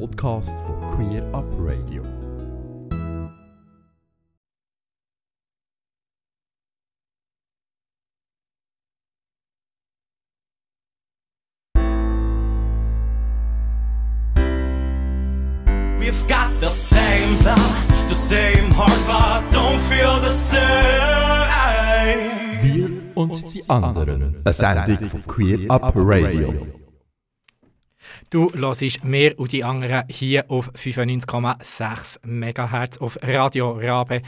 Podcast von Queer Up Radio. We've got the same blood, the same heart, but don't feel the same. Wir und die anderen. Eine Sendung von Queer Up Radio. Du hörst mehr und die anderen hier auf 95,6 MHz auf Radio Rabe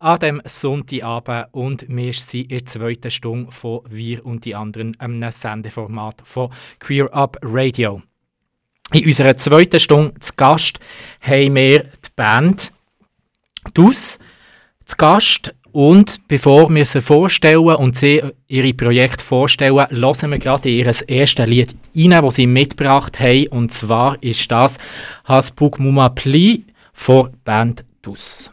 an dem Sonntagabend und wir sind in der zweiten Stunde von Wir und die anderen, einem Sendeformat von Queer Up Radio. In unserer zweiten Stunde zu Gast haben wir die Band DUS zu Gast. Und bevor wir sie vorstellen und sie ihre Projekte vorstellen, hören wir gerade ihr erstes Lied rein, das sie mitgebracht haben. Und zwar ist das Hasbuk Muma Pli von Band DUS.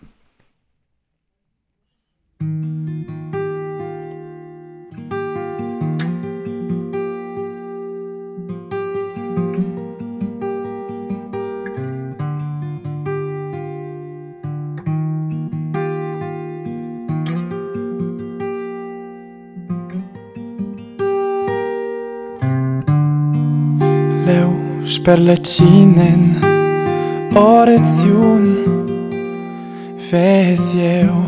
Sperlecinen Oraziun Vezi eu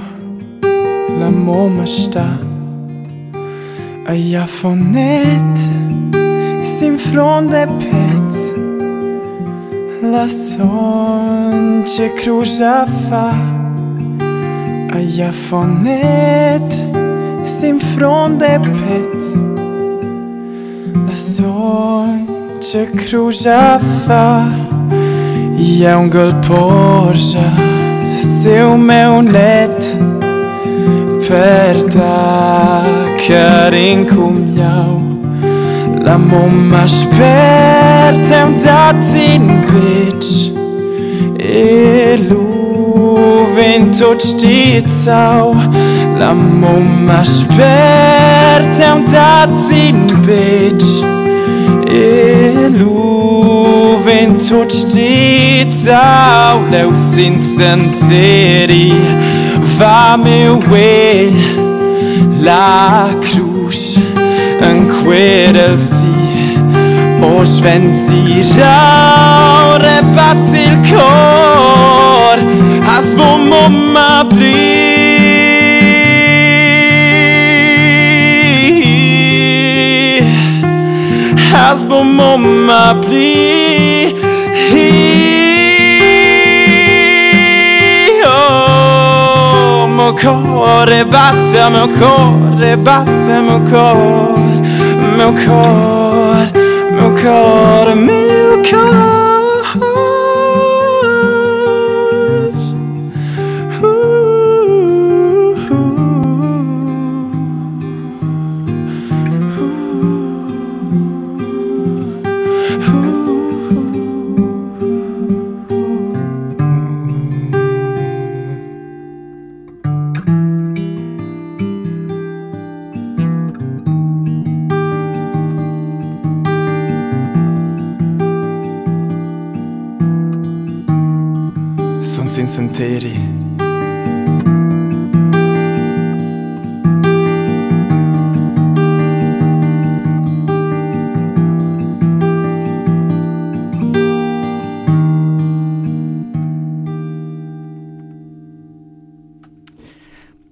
La moma sta A jafonet Sim fronde pet. La son ce cruja fa. A jafonet Sim fronde pet. La son se crujava E a um galporja Seu meu net Perta Carin cum iau La mama mumma spertem dat in bitch E luvin tot stizau La mama mumma spertem dat in bitch Elu ventuc de tau leu sin santeri va meu wel la cruz en quera si. Os ventirau rebat il cor has bom ma blir has beau mot My Oh, meu cuore batte, meu cuore batte, meu cuore, meu cuore.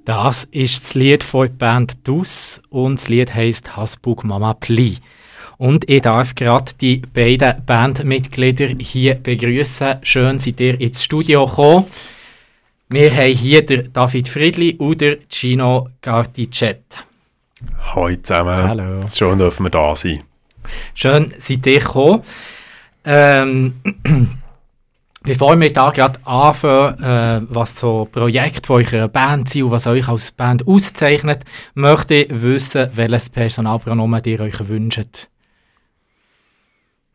Das ist das Lied von der Band DUS und das Lied heisst Hasbuk Mama Pli. Und ich darf gerade die beiden Bandmitglieder hier begrüßen. Schön, seid ihr ins Studio gekommen. Wir haben hier den David Friedli und den Gino Garticet. Hallo zusammen. Hallo. Schön dürfen wir da sein. Schön, seid ihr gekommen. Ähm, bevor wir da gerade anfangen, äh, was so Projekte von eurer Band sind und was euch als Band auszeichnet, möchte ich wissen, welches Personalpronomen ihr euch wünscht.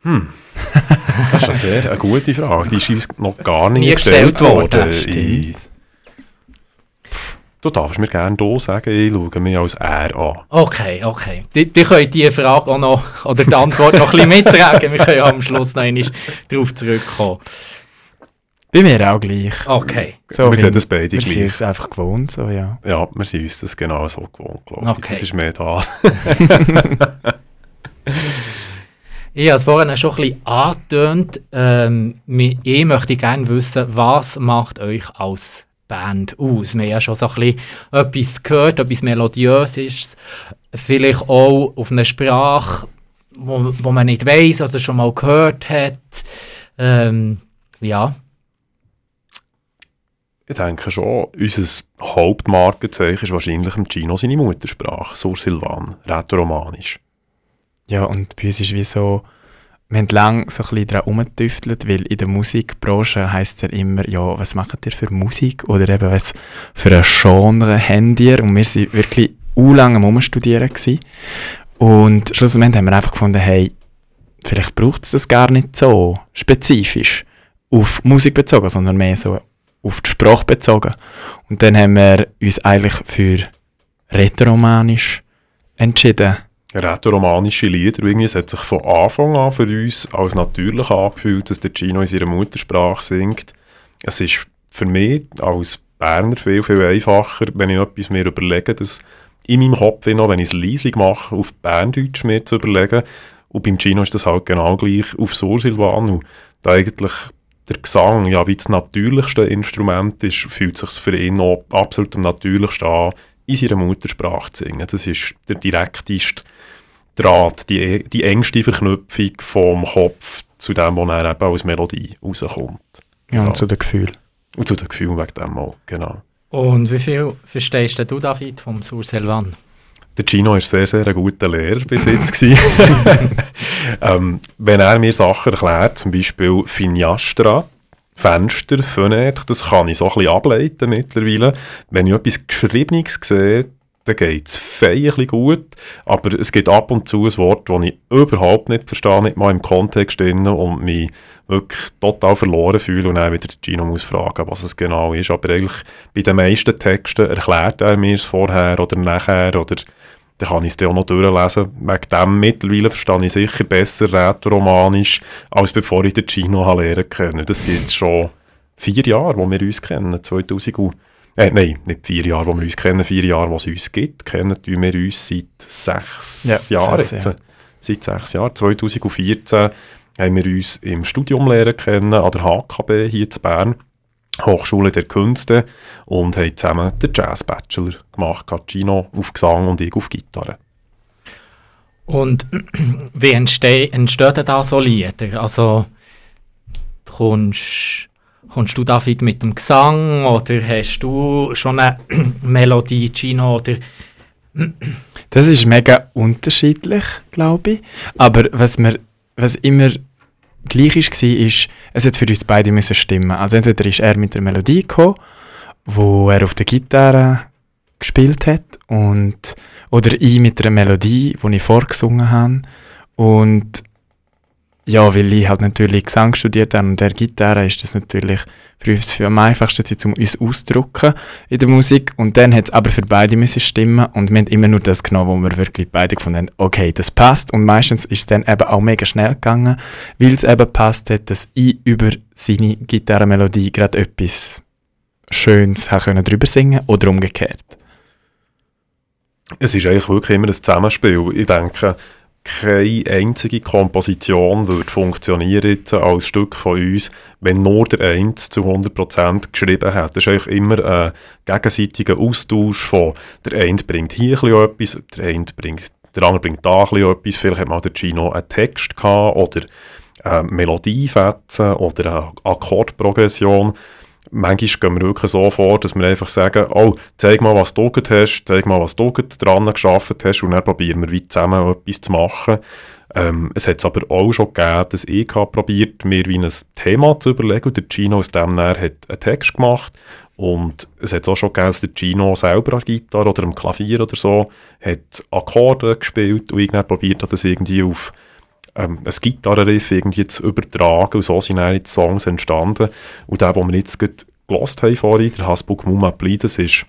Das ist eine sehr eine gute Frage. Die ist uns noch gar nicht Nie gestellt worden. Ich, Du darfst mir gerne du sagen, ich schaue mich als er an. Okay, okay. Die, die können die Frage auch noch, oder die Antwort noch ein bisschen mittragen. Wir können am Schluss noch einmal darauf zurückkommen. Bei mir auch gleich. Okay. So, Wir sehen das beide Wir sind gleich. es einfach gewohnt, so, ja. Ja, wir sind uns das genau so gewohnt, glaube ich. Okay. Das ist mehr da. Ich habe es vorhin schon ein bisschen angetönt. Ähm, ich möchte gerne wissen, was macht euch als Band aus? Wir haben ja schon so ein bisschen etwas gehört, etwas Melodiöses. Vielleicht auch auf einer Sprache, wo, wo man nicht weiß oder schon mal gehört hat. Ähm, ja. Ich denke schon, unser Hauptmarkenzeichen ist wahrscheinlich im Gino seine Muttersprache, Sur Silvan, rätoromanisch. Ja, und bei uns ist wie so, wir haben lange so ein bisschen daran rumgetüftelt, weil in der Musikbranche heisst ja immer, ja, was macht ihr für Musik? Oder eben, was für ein Genre habt ihr? Und wir waren wirklich lange am Umstudieren. Und schlussendlich haben wir einfach gefunden, hey, vielleicht braucht es das gar nicht so spezifisch auf Musik bezogen, sondern mehr so auf die Sprache bezogen. Und dann haben wir uns eigentlich für Rätoromanisch entschieden. Rätoromanische Lieder, irgendwie, es hat sich von Anfang an für uns als natürlich angefühlt, dass der Gino in seiner Muttersprache singt. Es ist für mich als Berner viel, viel einfacher, wenn ich etwas mir überlege, dass in meinem Kopf, noch, wenn ich es leislich mache, auf Berndeutsch mir zu überlegen. Und beim Gino ist das halt genau gleich auf Sursilvan. Und da eigentlich der Gesang ja wie das natürlichste Instrument ist, fühlt sich für ihn auch absolut am natürlichsten an, in seiner Muttersprache zu singen. Das ist der direkteste Draht, die, die engste Verknüpfung vom Kopf zu dem, was er eben als Melodie rauskommt. Ja, Ja. und zu den Gefühlen. Und zu den Gefühlen wegen dem auch, genau. Und wie viel verstehst du, David, vom Sur Selvan? Der Gino war sehr, sehr ein guter Lehrer bis jetzt. ähm, wenn er mir Sachen erklärt, zum Beispiel Finiastra, Fenster, Fenêtre, das kann ich so ein bisschen ableiten mittlerweile. Wenn ich etwas Geschriebenes sehe, dann geht es bisschen gut, aber es gibt ab und zu ein Wort, das ich überhaupt nicht verstehe, nicht mal im Kontext drin und mich wirklich total verloren fühle und dann wieder den Gino muss fragen, was es genau ist. Aber eigentlich bei den meisten Texten erklärt er mir es vorher oder nachher oder dann kann ich es dann auch noch durchlesen. Wegen dem mittlerweile verstehe ich sicher besser Rätoromanisch, als bevor ich den Gino lernen können. Das sind jetzt schon vier Jahre, wo wir uns kennen. 2000 und, äh, nein, nicht vier Jahre, wo wir uns kennen, vier Jahre, wo es uns gibt. Kennen wir uns seit sechs Ja, Jahren. sechs. Jahre. Seit sechs Jahren. 2014 haben wir uns im Studium lernen kennen, an der HKB hier in Bern. Hochschule der Künste und haben zusammen den Jazz-Bachelor gemacht, Gino auf Gesang und ich auf Gitarre. Und wie entstehen, entstehen denn da so Lieder? Also, kommst, kommst du David mit dem Gesang oder hast du schon eine Melodie, Gino? Oder, Das ist mega unterschiedlich, glaube ich. Aber was, mir, was immer gleich war, ist, es hat für uns beide müssen stimmen. Also entweder ist er mit der Melodie gekommen, wo er auf der Gitarre gespielt hat, und, oder ich mit einer Melodie, die ich vorgesungen habe. Und ja, weil ich halt natürlich Gesang studiert habe und der Gitarre, ist das natürlich für uns für am einfachsten, um uns auszudrücken in der Musik. Und dann hat es aber für beide müssen stimmen und wir haben immer nur das genommen, wo wir wirklich beide gefunden haben, okay, das passt. Und meistens ist es dann eben auch mega schnell gegangen, weil es eben passt hat, dass ich über seine Gitarrenmelodie gerade etwas Schönes können drüber singen oder umgekehrt. Es ist eigentlich wirklich immer ein Zusammenspiel. Ich denke, keine einzige Komposition würde funktionieren als Stück von uns, wenn nur der Eins zu 100% geschrieben hat. Das ist eigentlich immer ein gegenseitiger Austausch von der eine bringt hier etwas, der eine bringt, der andere bringt da etwas. Vielleicht hat mal der Gino einen Text gehabt oder eine Melodiefetzen oder eine Akkordprogression. Manchmal gehen wir wirklich so vor, dass wir einfach sagen, oh, zeig mal, was du hast, zeig mal, was du dran geschafft hast und dann probieren wir wie zusammen etwas zu machen. Ähm, es hat es aber auch schon gegeben, dass ich habe probiert, mir wie ein Thema zu überlegen und der Gino aus dem näher hat einen Text gemacht und es hat auch schon gegeben, dass der Gino selber an Gitarre oder am Klavier oder so hat Akkorde gespielt und ich dann probiert hat, das irgendwie auf ähm, ein Gitarrenriff irgendwie zu übertragen und so sind dann die Songs entstanden. Und der, den wir jetzt gerade gelost haben vorhin, der Hasbuk Mumapli, das ist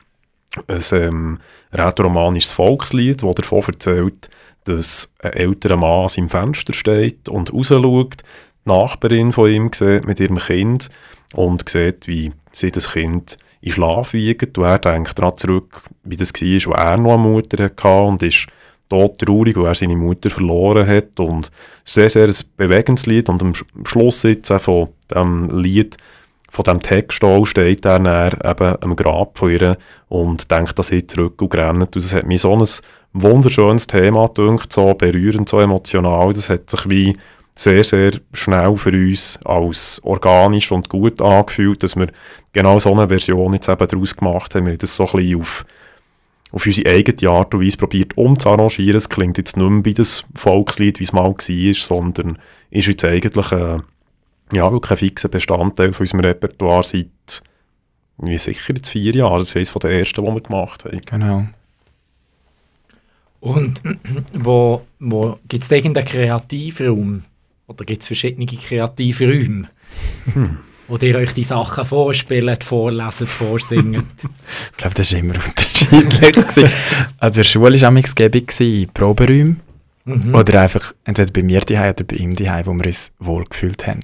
ein ähm, rätoromanisches Volkslied, das davon erzählt, dass ein älterer Mann an seinem Fenster steht und rausschaut, die Nachbarin von ihm sieht mit ihrem Kind und sieht, wie sie das Kind in Schlaf wiegt. Und er denkt daran zurück, wie das war, wo er noch eine Mutter hatte und ist tot traurig, weil er seine Mutter verloren hat. Und sehr, sehr ein bewegendes Lied. Und am Schluss jetzt von dem Lied, von dem Text auch, steht er dann eben am Grab von ihr und denkt an sie zurück und rennt. Und das hat mir so ein wunderschönes Thema gedacht, so berührend, so emotional. Das hat sich wie sehr, sehr schnell für uns als organisch und gut angefühlt, dass wir genau so eine Version jetzt eben daraus gemacht haben. Wir das so ein bisschen auf, auf unsere eigene Art und Weise probiert umzuarrangieren. Es klingt jetzt nicht mehr wie das Volkslied, wie es mal war, sondern ist jetzt eigentlich ein, ja, wirklich ein fixer Bestandteil von unserem Repertoire seit wie sicher jetzt vier Jahren. Das ist eines der ersten, die wir gemacht haben. Genau. Und wo, wo gibt es irgendeinen Kreativraum? Oder gibt es verschiedene Kreativräume? Hm. Wo ihr euch die Sachen vorspielt, vorlesen, vorsingen? ich glaube, das war immer unterschiedlich. also in der Schule war es gäbig in Proberäumen. Mhm. Oder einfach entweder bei mir daheim oder bei ihm daheim, wo wir uns wohlgefühlt haben.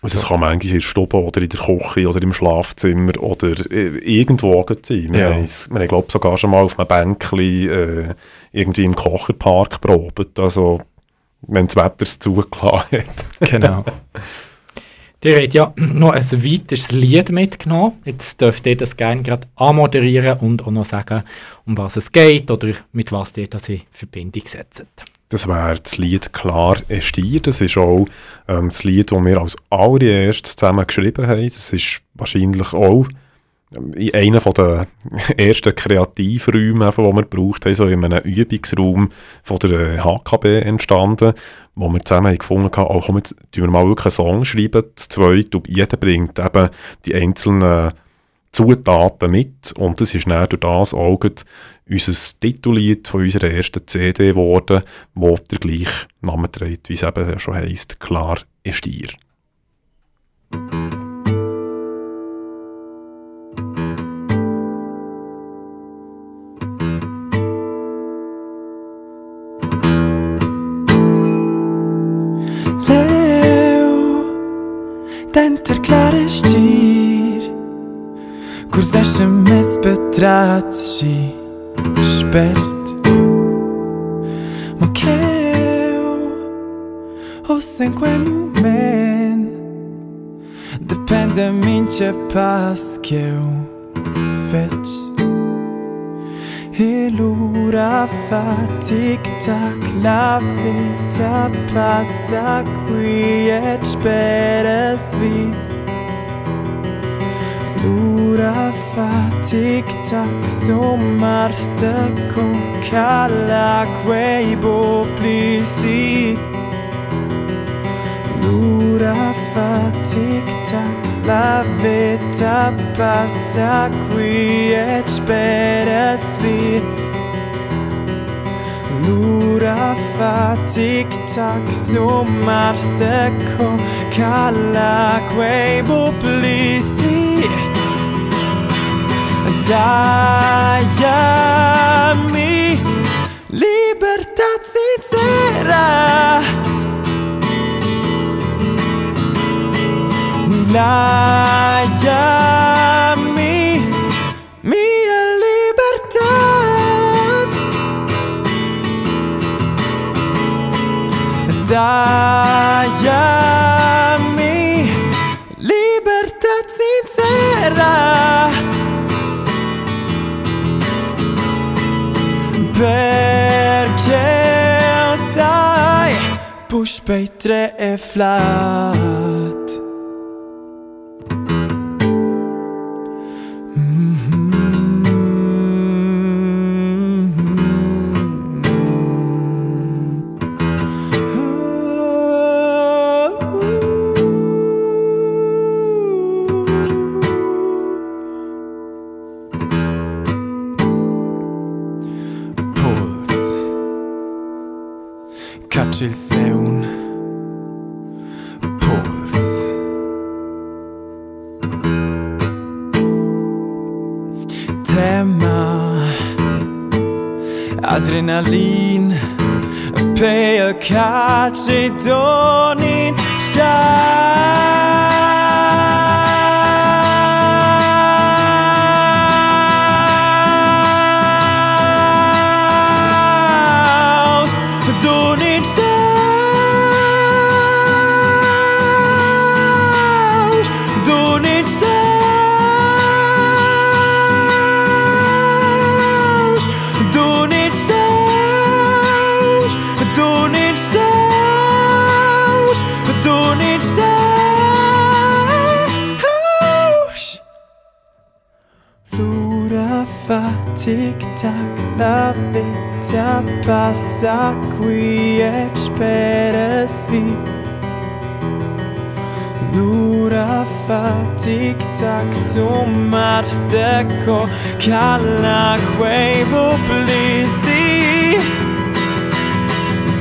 Und das kann manchmal in der Stube oder in der Küche oder im Schlafzimmer oder äh, irgendwo sein. Wir, ja. haben, wir glaube sogar schon mal auf einem Bänkchen äh, irgendwie im Kocherpark probiert. Also wenn das Wetter es zugelassen hat. Genau. Ihr habt ja noch ein weiteres Lied mitgenommen. Jetzt dürft ihr das gerne gerade anmoderieren und auch noch sagen, um was es geht oder mit was ihr das in Verbindung setzt. Das wäre das Lied «Klar Estier». Das ist auch ähm, das Lied, das wir als allererstes zusammen geschrieben haben. Das ist wahrscheinlich auch in einem der ersten Kreativräume, die wir gebraucht haben, so in einem Übungsraum von der HKB entstanden, wo wir zusammen gefunden haben, oh, komm, jetzt schreiben wir mal wirklich einen Song schreiben, das zweite, und jeder bringt eben die einzelnen Zutaten mit und das ist dann durch das auch unser Titellied von unserer ersten CD geworden, wo der gleiche Name trägt, wie es eben schon heisst, «Klar ist dir». încercare știri. Kur zeshemes pe tratë shi shpert Më keu Ose men. Depende min që pas keu feq Elura fatiktak lafita pasak wietchperes vi Lura fatiktak somarste kon kalla queibo plisi Lura fatiktak La vita passa qui et speresvi Lura fatic tac sum absteco Calaque buplisi Daiami Libertà sincera. Miami, mia libertà. Daiami, libertà sincera. Perché sai, push pay 3 e flash.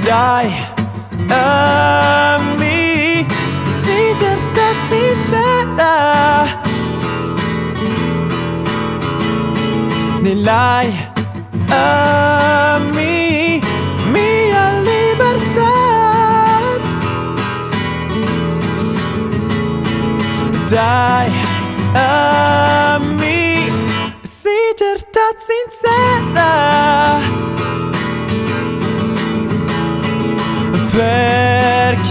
dai a me Sì, certezza sarà Nell'ai a me Mia libertà. Dai a me Sì, certezza sarà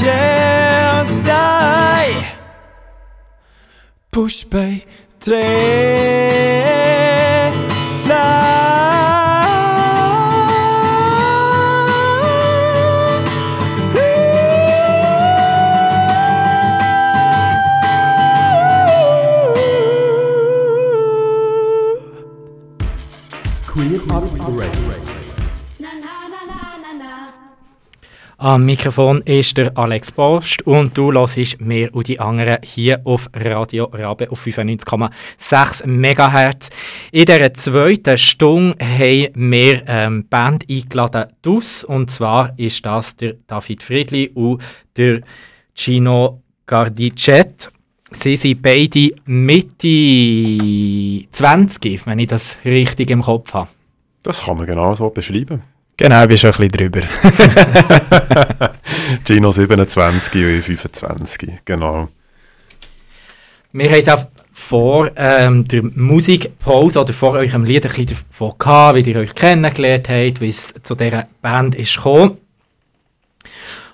chance push bay tre. Fly. Am Mikrofon ist der Alex Post und du hörst mehr und die anderen hier auf Radio Rabe auf 95,6 MHz. In dieser zweiten Stunde haben wir ähm, Band eingeladen, DUS, und zwar ist das der David Friedli und der Gino Gardicet. Sie sind beide Mitte 20, wenn ich das richtig im Kopf habe. Das kann man genau so beschreiben. Genau, bist schon ein bisschen drüber. Gino 27 und ich 25, genau. Wir haben es auch vor ähm, der Musikpause oder vor eurem Lied ein bisschen davon gehabt, wie ihr euch kennengelernt habt, wie es zu dieser Band ist gekommen.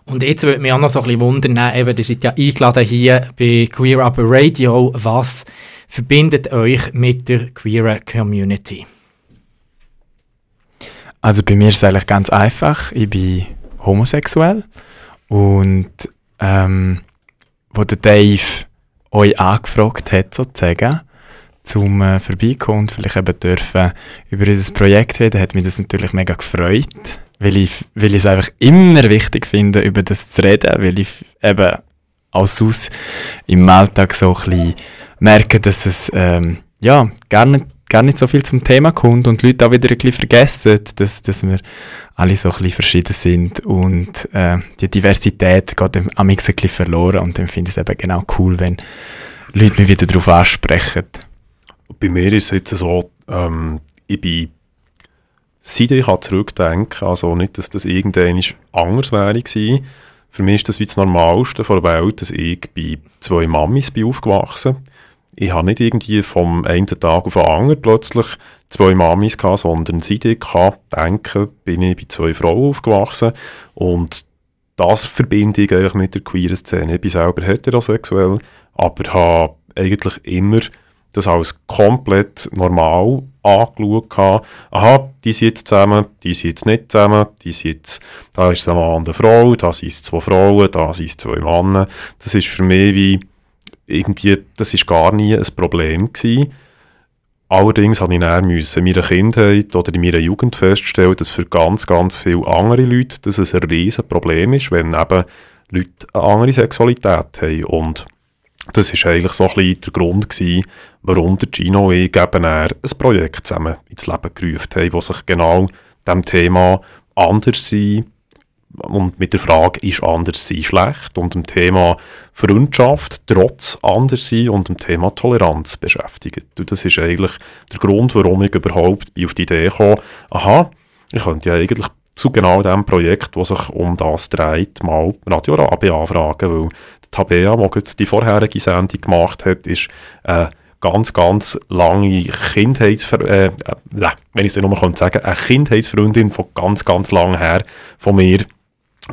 Und jetzt würde mich auch noch so ein bisschen wundern, eben, ihr seid ja eingeladen hier bei Queer Up Radio. Was verbindet euch mit der queeren Community? Also bei mir ist es eigentlich ganz einfach. Ich bin homosexuell und ähm, wo der Dave euch angefragt hat, sozusagen, zum äh, vorbeikommen und vielleicht eben dürfen über unser Projekt reden, hat mich das natürlich mega gefreut, weil ich, weil ich es einfach immer wichtig finde, über das zu reden, weil ich eben als Sus im Alltag so ein bisschen merke, dass es ähm, ja, gar nicht gar nicht so viel zum Thema kommt und die Leute auch wieder ein bisschen vergessen, dass, dass wir alle so ein bisschen verschieden sind und äh, die Diversität geht am ein bisschen verloren und dann finde ich es eben genau cool, wenn Leute mich wieder darauf ansprechen. Bei mir ist es jetzt so, ähm, ich bin, seit ich kann zurückdenken also nicht, dass das irgendwann anders wäre gewesen. Für mich ist das wie das Normalste von der Welt, dass ich bei zwei Mamis bin aufgewachsen ich habe nicht irgendwie vom einen Tag auf den anderen plötzlich zwei Mamis gehabt, sondern seit ich kann denken, bin ich bei zwei Frauen aufgewachsen und das verbinde ich eigentlich mit der queeren Szene. Ich bin selber heterosexuell, aber habe eigentlich immer das als komplett normal angeschaut. Aha, die sind jetzt zusammen, die sind jetzt nicht zusammen, die sind jetzt, da ist ein Mann eine Frau, da sind zwei Frauen, da sind zwei Männer. Das ist für mich wie irgendwie, das ist gar nie ein Problem gewesen. Allerdings habe ich dann müssen in meiner Kindheit oder in meiner Jugend feststellen, dass für ganz, ganz viele andere Leute das ein riesen Problem ist, wenn eben Leute eine andere Sexualität haben. Und das ist eigentlich so ein bisschen der Grund gewesen, warum der Gino und ich eben ein Projekt zusammen ins Leben gerufen haben, das sich genau dem Thema anders sein und mit der Frage, ist Anderssein schlecht? Und dem Thema Freundschaft trotz Anderssein und dem Thema Toleranz beschäftigt. Und das ist eigentlich der Grund, warum ich überhaupt auf die Idee kam, aha, ich könnte ja eigentlich zu genau dem Projekt, das sich um das dreht, mal Radio Rabe anfragen, weil die Tabea, die die vorherige Sendung gemacht hat, ist eine ganz, ganz lange Kindheitsver... Äh, äh, wenn ich es nur mal sagen eine Kindheitsfreundin von ganz, ganz lang her von mir.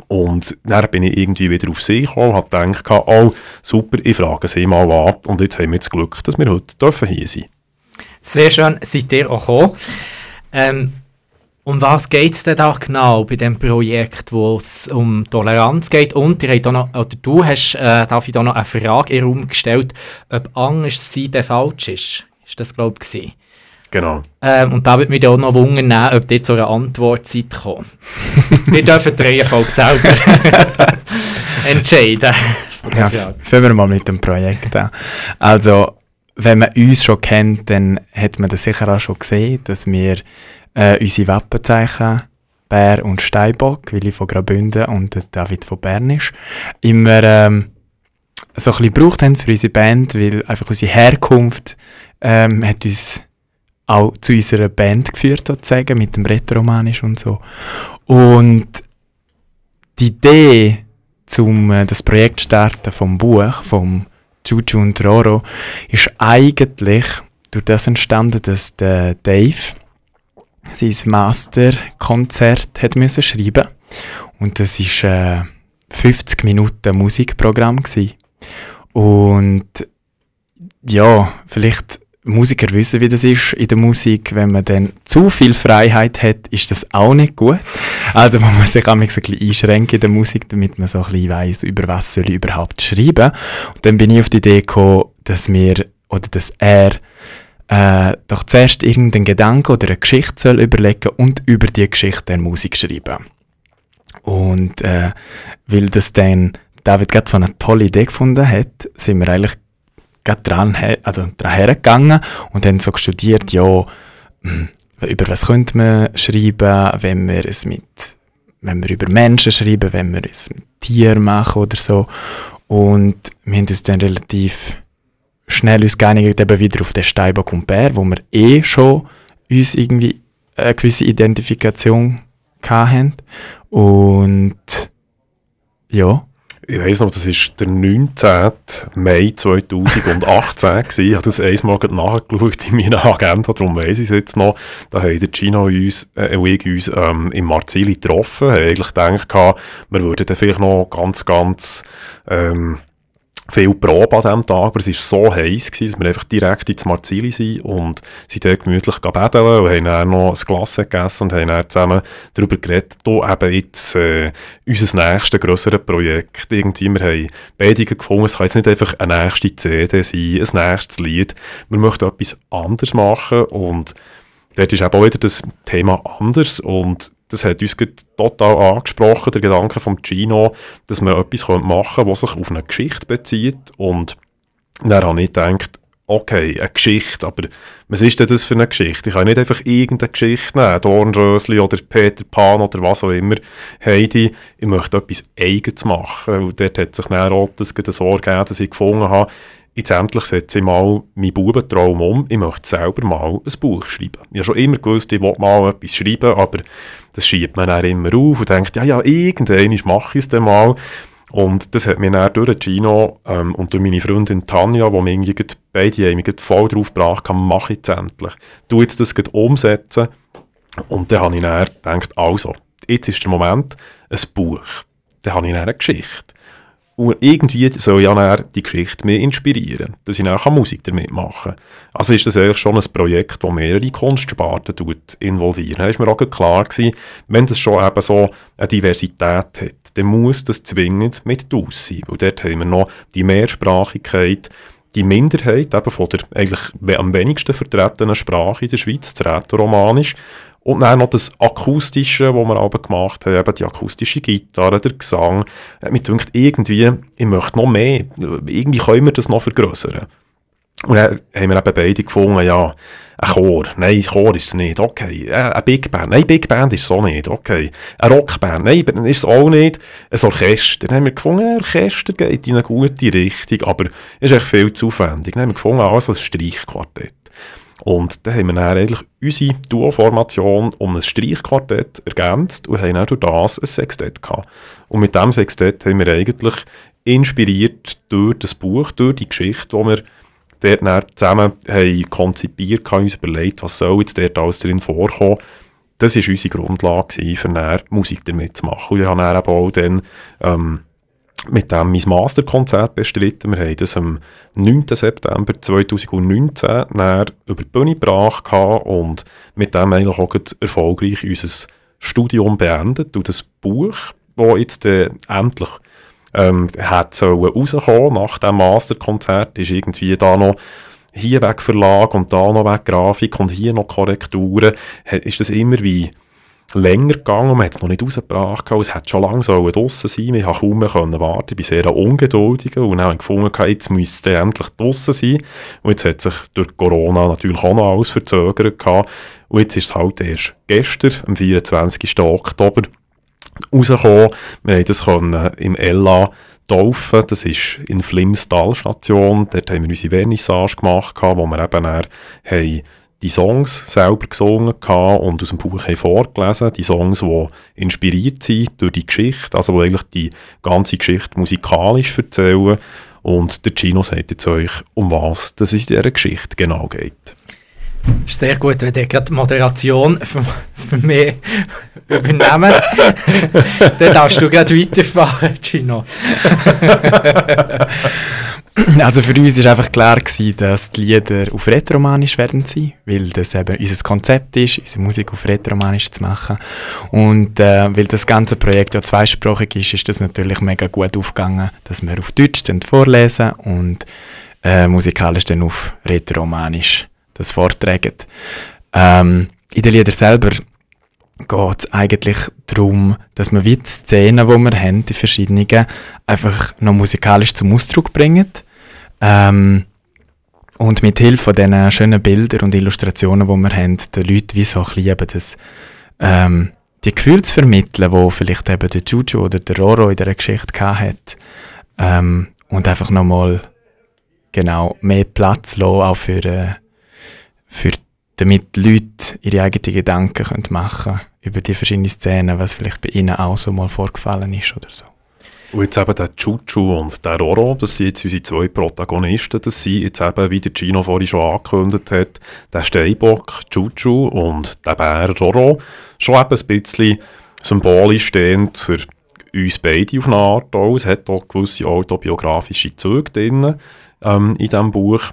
Und dann bin ich irgendwie wieder auf sie gekommen, habe gedacht, oh, super, ich frage sie mal an. Und jetzt haben wir das Glück, dass wir heute dürfen hier sein Sehr schön, seid ihr auch gekommen. Ähm, um was geht es denn da genau bei dem Projekt, wo es um Toleranz geht? Und ihr habt noch, oder du hast, äh, darf ich da noch eine Frage in den Raum gestellt, ob anders sein falsch ist. Ist das, glaube ich? Genau. Ähm, und da würde mich auch noch wundern, ob ihr zu einer Antwort seid gekommen. wir dürfen die Reihenfolge selber entscheiden. Ja, fangen wir mal mit dem Projekt an. Also, wenn man uns schon kennt, dann hat man das sicher auch schon gesehen, dass wir äh, unsere Wappenzeichen Bär und Steinbock, Willi von Graubünden und David von Bernisch, immer ähm, so ein bisschen gebraucht haben für unsere Band, weil einfach unsere Herkunft ähm, hat uns auch zu unserer Band geführt, sozusagen, mit dem Retromanisch und so. Und die Idee, zum äh, das Projekt starten vom Buch, vom Juju und Roro, ist eigentlich durch das entstanden, dass der Dave sein Masterkonzert hat müssen schreiben und das ist äh, 50 Minuten Musikprogramm gewesen. und ja, vielleicht Musiker wissen, wie das ist in der Musik. Wenn man dann zu viel Freiheit hat, ist das auch nicht gut. Also man muss sich auch ein bisschen einschränken in der Musik, damit man so ein bisschen weiss, über was soll ich überhaupt schreiben. Und dann bin ich auf die Idee gekommen, dass wir, oder dass er, äh, doch zuerst irgendeinen Gedanken oder eine Geschichte soll überlegen und über die Geschichte dann Musik schreiben. Und äh, weil das dann David gerade so eine tolle Idee gefunden hat, sind wir eigentlich dran, also dran hergegangen und haben so studiert, ja, hm, über was könnte man schreiben, wenn wir es mit, wenn wir über Menschen schreiben, wenn wir es mit Tieren machen oder so. Und wir haben uns dann relativ schnell uns geeinigt eben wieder auf den Steinbock und Bär, wo wir eh schon uns irgendwie eine gewisse Identifikation hatten. Und ja, ich weiss noch, das war der 19. Mai 2018 gewesen. Ich habe das einmal nachgeschaut in meiner Agenda, darum weiss ich es jetzt noch. Da haben der Gino uns, äh, und ich uns ähm, im Marzili getroffen, haben eigentlich gedacht, wir würden dann vielleicht noch ganz, ganz ähm, viel Probe an diesem Tag, aber es war so heiß, gewesen, dass wir einfach direkt ins Marzili sind und sind dort gemütlich betteln und haben dann noch ein Glas gegessen und haben dann zusammen darüber geredet, da eben jetzt äh, unser nächstes grösseres Projekt, irgendwie, wir haben beide gefunden, es kann jetzt nicht einfach eine nächste CD sein, ein nächstes Lied, wir möchten etwas anderes machen und dort ist eben auch wieder das Thema anders und das hat uns total angesprochen, der Gedanke vom Gino, dass man etwas machen könnte, was sich auf eine Geschichte bezieht. Und dann habe ich gedacht, okay, eine Geschichte, aber was ist denn das für eine Geschichte? Ich kann nicht einfach irgendeine Geschichte nehmen, Dornrösli oder Peter Pan oder was auch immer. Heidi, ich möchte etwas Eigenes machen. Und dort hat sich dann auch das so ergeben, dass ich gefunden habe, jetzt endlich setze ich mal meinen Bubentraum um, ich möchte selber mal ein Buch schreiben. Ich habe schon immer gewusst, ich will mal etwas schreiben, aber das schiebt man dann immer auf und denkt, ja, ja, irgendwann mache ich es dann mal. Und das hat mir dann durch Gino ähm, und durch meine Freundin Tanja, wo mir beide haben voll drauf gebracht haben, mache ich es endlich. Du jetzt das umsetzen. Und dann habe ich dann gedacht, also, jetzt ist der Moment, ein Buch. Dann habe ich dann eine Geschichte. Und irgendwie soll ja dann die Geschichte mich inspirieren, dass ich dann Musik damit machen kann. Also ist das eigentlich schon ein Projekt, das mehrere Kunstsparten involviert. Da ist mir auch klar gewesen, wenn das schon eben so eine Diversität hat, dann muss das zwingend mit DAUS sein. Weil dort haben wir noch die Mehrsprachigkeit, die Minderheit eben von der eigentlich am wenigsten vertretenen Sprache in der Schweiz, das Rätoromanisch, und dann noch das Akustische, was wir aber gemacht haben, eben die akustische Gitarre, der Gesang. Mir denkt irgendwie, ich möchte noch mehr. Irgendwie können wir das noch vergrößern. Und dann haben wir eben beide gefunden, ja, ein Chor, nein, Chor ist es nicht, okay. Äh, eine Big Band, nein, Big Band ist es auch nicht, okay. Eine Rockband, nein, ist es auch nicht. Ein Orchester, dann haben wir gefunden, ein Orchester geht in eine gute Richtung, aber ist echt viel zu aufwendig. Dann haben wir gefunden, also ein Streichquartett. Und dann haben wir dann eigentlich unsere Duo-Formation um ein Streichquartett ergänzt und haben dann durch das ein Sextett gehabt. Und mit diesem Sextett haben wir eigentlich inspiriert durch das Buch, durch die Geschichte, die wir dort dann zusammen haben konzipiert haben, uns überlegt, was soll jetzt dort alles drin vorkommen. Das war unsere Grundlage, gewesen, für Musik damit zu machen. Und ich habe dann auch dann, ähm, mit dem mein Masterkonzert bestritten. Wir haben das am 9. September 2019 dann über die Bühne gebracht und mit dem eigentlich auch erfolgreich unser Studium beendet. Und das Buch, das jetzt äh, endlich ähm, hat sollen nach dem Masterkonzert, ist irgendwie da noch hier weg Verlag und da noch weg Grafik und hier noch Korrekturen, ist das immer wie länger gegangen man hat es noch nicht rausgebracht. Es hätte schon lange so draussen sein Ich konnte kaum mehr warten. Ich bin sehr ungeduldig und dann gefunden, jetzt müsste es endlich draussen sein. Und jetzt hat sich durch Corona natürlich auch noch alles verzögert. Gehabt. Und jetzt ist es halt erst gestern, am 24. Oktober, rausgekommen. Wir haben das können im Ella taufen. Das ist in Flims Talstation. Dort haben wir unsere Vernissage gemacht, wo wir eben dann haben die Songs selber gesungen und aus dem Buch vorgelesen. Die Songs, die inspiriert sind durch die Geschichte, also die eigentlich die ganze Geschichte musikalisch erzählen. Und der Gino sagt jetzt euch, um was das in dieser Geschichte genau geht. Es ist sehr gut, wenn ihr gerade die Moderation für, für mich übernehmen. Dann darfst du gerade weiterfahren, Gino. Also für uns war einfach klar, gewesen, dass die Lieder auf Rätoromanisch werden sein, weil das eben unser Konzept ist, unsere Musik auf Rätoromanisch zu machen. Und äh, weil das ganze Projekt ja zweisprachig ist, ist das natürlich mega gut aufgegangen, dass wir auf Deutsch vorlesen und äh, musikalisch dann auf Rätoromanisch das vortragen. Ähm, in den Liedern selber geht es eigentlich darum, dass wir wie die Szenen, die wir haben, die verschiedenen, einfach noch musikalisch zum Ausdruck bringen. Ähm, und mit Hilfe von diesen schönen Bildern und Illustrationen, die wir haben, den Leuten wie so ein bisschen eben das, ähm, die Gefühle zu vermitteln, die vielleicht eben der Juju oder der Roro in dieser Geschichte hat. Ähm, und einfach nochmal genau mehr Platz lassen, auch für, äh, für damit die Leute ihre eigenen Gedanken machen können über die verschiedenen Szenen, was vielleicht bei ihnen auch so mal vorgefallen ist oder so. Und jetzt eben der Chuchu und der Roro, das sind jetzt unsere zwei Protagonisten, das sind jetzt eben, wie der Gino vorhin schon angekündigt hat, der Steinbock Chuchu und der Bär Roro, schon eben ein bisschen symbolisch stehend für uns beide auf eine Art. Es hat auch gewisse autobiografische Züge drin ähm, in diesem Buch.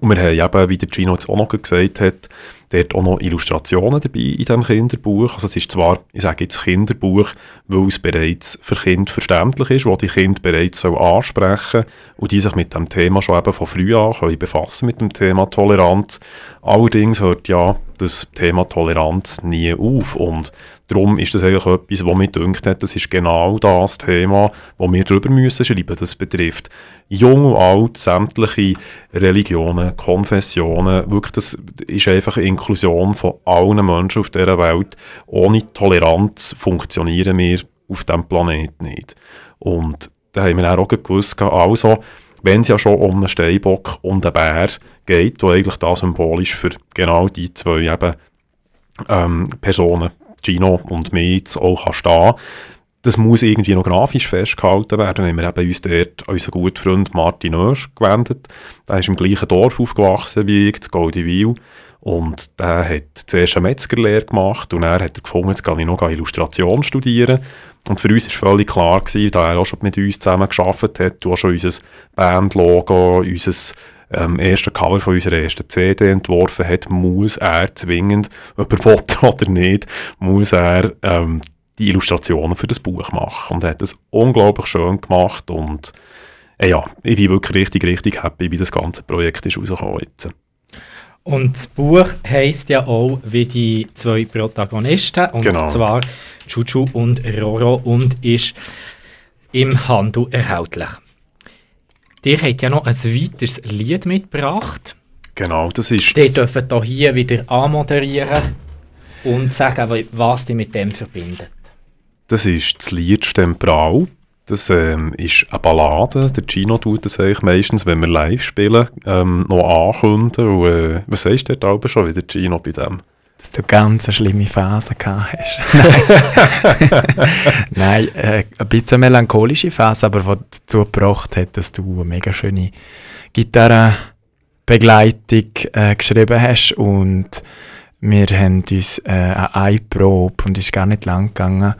Und wir haben eben, wie der Gino jetzt auch noch gesagt hat, dort auch noch Illustrationen dabei in diesem Kinderbuch. Also es ist zwar, ich sage jetzt Kinderbuch, weil es bereits für Kinder verständlich ist, wo die Kinder bereits so ansprechen und die sich mit dem Thema schon eben von früh an können befassen mit dem Thema Toleranz. Allerdings hört ja das Thema Toleranz nie auf und Darum ist das eigentlich etwas, was mir gedacht hat, das ist genau das Thema, wo wir darüber müssen schreiben. Das betrifft jung und alt, sämtliche Religionen, Konfessionen. Wirklich, das ist einfach Inklusion von allen Menschen auf dieser Welt. Ohne Toleranz funktionieren wir auf diesem Planeten nicht. Und da haben wir auch gewusst, also, wenn es ja schon um einen Steinbock und einen Bär geht, wo eigentlich da symbolisch für genau die zwei eben, ähm, Personen Gino und mir jetzt auch kann stehen das muss irgendwie noch grafisch festgehalten werden. Dann haben wir uns dort unseren guten Freund Martin Oesch gewendet. Der ist im gleichen Dorf aufgewachsen wie ich, in Goldiwil. Und der hat zuerst eine Metzgerlehre gemacht und er hat gefunden, jetzt kann ich noch Illustration studieren. Und für uns war völlig klar, gewesen, da er auch schon mit uns zusammen gearbeitet hat, du auch schon unser Bandlogo, unser ähm, ersten Cover von unserer ersten CD entworfen hat, muss er zwingend, ob er will oder nicht, muss er ähm, die Illustrationen für das Buch machen. Und er hat das unglaublich schön gemacht und äh, ja, ich bin wirklich richtig, richtig happy, wie das ganze Projekt ist rausgekommen jetzt. Und das Buch heisst ja auch wie die zwei Protagonisten, und genau. zwar Chuchu und Roro und ist im Handel erhältlich. Ihr habt ja noch ein weiteres Lied mitgebracht. Genau, das ist... Die dürfen hier, hier wieder anmoderieren und sagen, was die mit dem verbindet. Das ist das Lied Stemprau. Das ähm, ist eine Ballade. Der Gino tut das eigentlich meistens, wenn wir live spielen, ähm, noch ankündigen. Und, äh, was sagst du dort schon wieder, Gino, bei dem? Dass du ganz eine schlimme Phase gehabt hast. Nein, äh, ein bisschen eine melancholische Phase, aber die dazu gebracht hat, dass du eine mega schöne Gitarrenbegleitung äh, geschrieben hast und wir haben uns äh, an eine Probe, und ist gar nicht lang gegangen,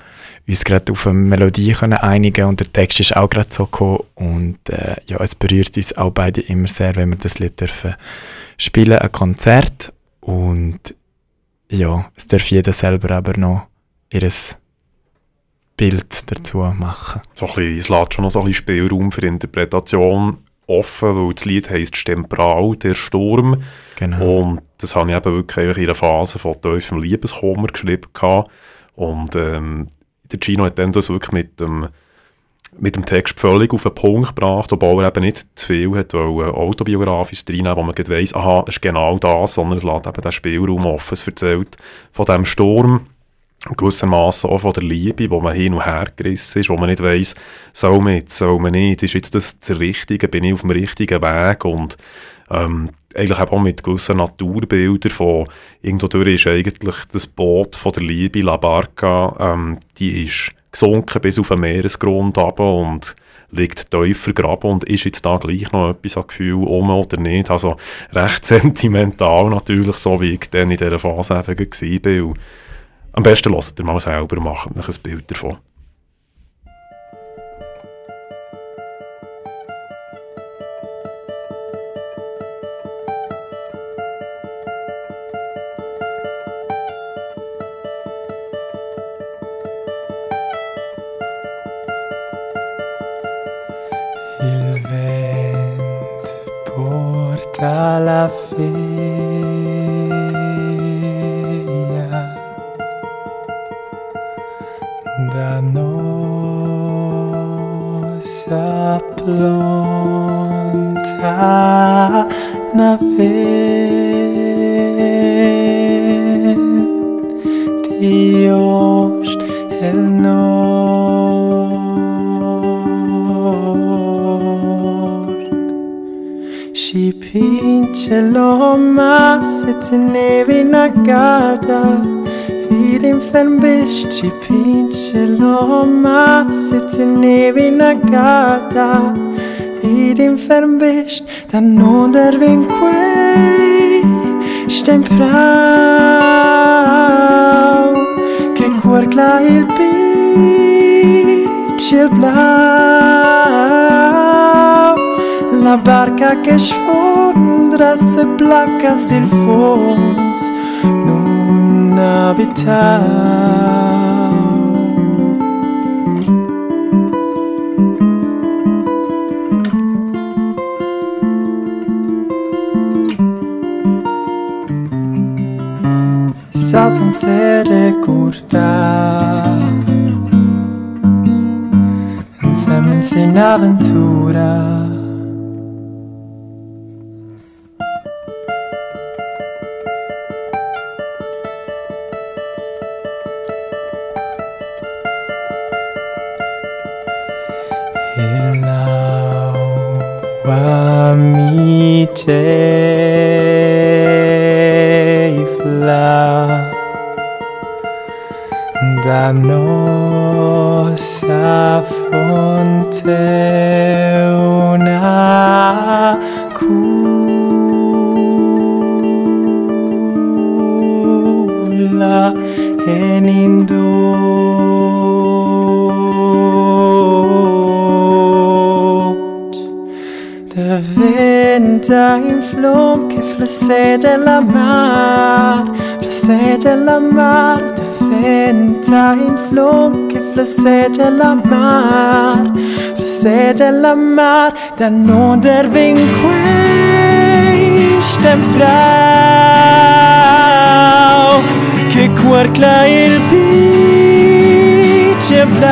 uns gerade auf eine Melodie können einigen und der Text ist auch gerade so gekommen und äh, ja, es berührt uns auch beide immer sehr, wenn wir das Lied dürfen spielen, ein Konzert und ja, es darf jeder selber aber noch ihr Bild dazu machen. So ein bisschen, es lässt schon noch so ein bisschen Spielraum für Interpretation offen, weil das Lied heisst «Stempral, der Sturm». Genau. Und das habe ich eben wirklich in einer Phase von tiefem Liebeskummer geschrieben. Gehabt. Und ähm, der Gino hat dann das wirklich mit dem, mit dem Text völlig auf den Punkt gebracht, obwohl er eben nicht zu viel hat wollen, autobiografisch reinnehmen, wo man weiss, aha, es ist genau das, sondern es lässt eben den Spielraum offen. Es erzählt von diesem Sturm, gewissermaßen auch von der Liebe, wo man hin und her gerissen ist, wo man nicht weiss, soll man jetzt, soll man nicht, ist jetzt das das Richtige, bin ich auf dem richtigen Weg und ähm, eigentlich auch mit gewissen Naturbildern von irgendwo durch ist eigentlich das Boot von der Liebe, La Barca, ähm, die ist gesunken bis auf den Meeresgrund runter und liegt tief vergraben und ist jetzt da gleich noch etwas an Gefühl um oder nicht. Also recht sentimental natürlich, so wie ich dann in dieser Phase eben war. Am besten hört ihr mal selber und macht ein Bild davon. planta na fe. Dios el nord Și prin ce loma se ține vinagada Fiind fermești și Shalom, sitze nevin agata, id infermbisht, dann nur der quei, stein frau, che cuor cla il pitch, il blau, la barca che sfondra se placas il fons, non abitar. sans recurtar Insieme in avventura sola en indot de venta in flom che flesse della mar flesse della mar. De venta in flom che flesse della mar flesse della mar. Da non der vinque ich dem Frau Cuorcla il bice blau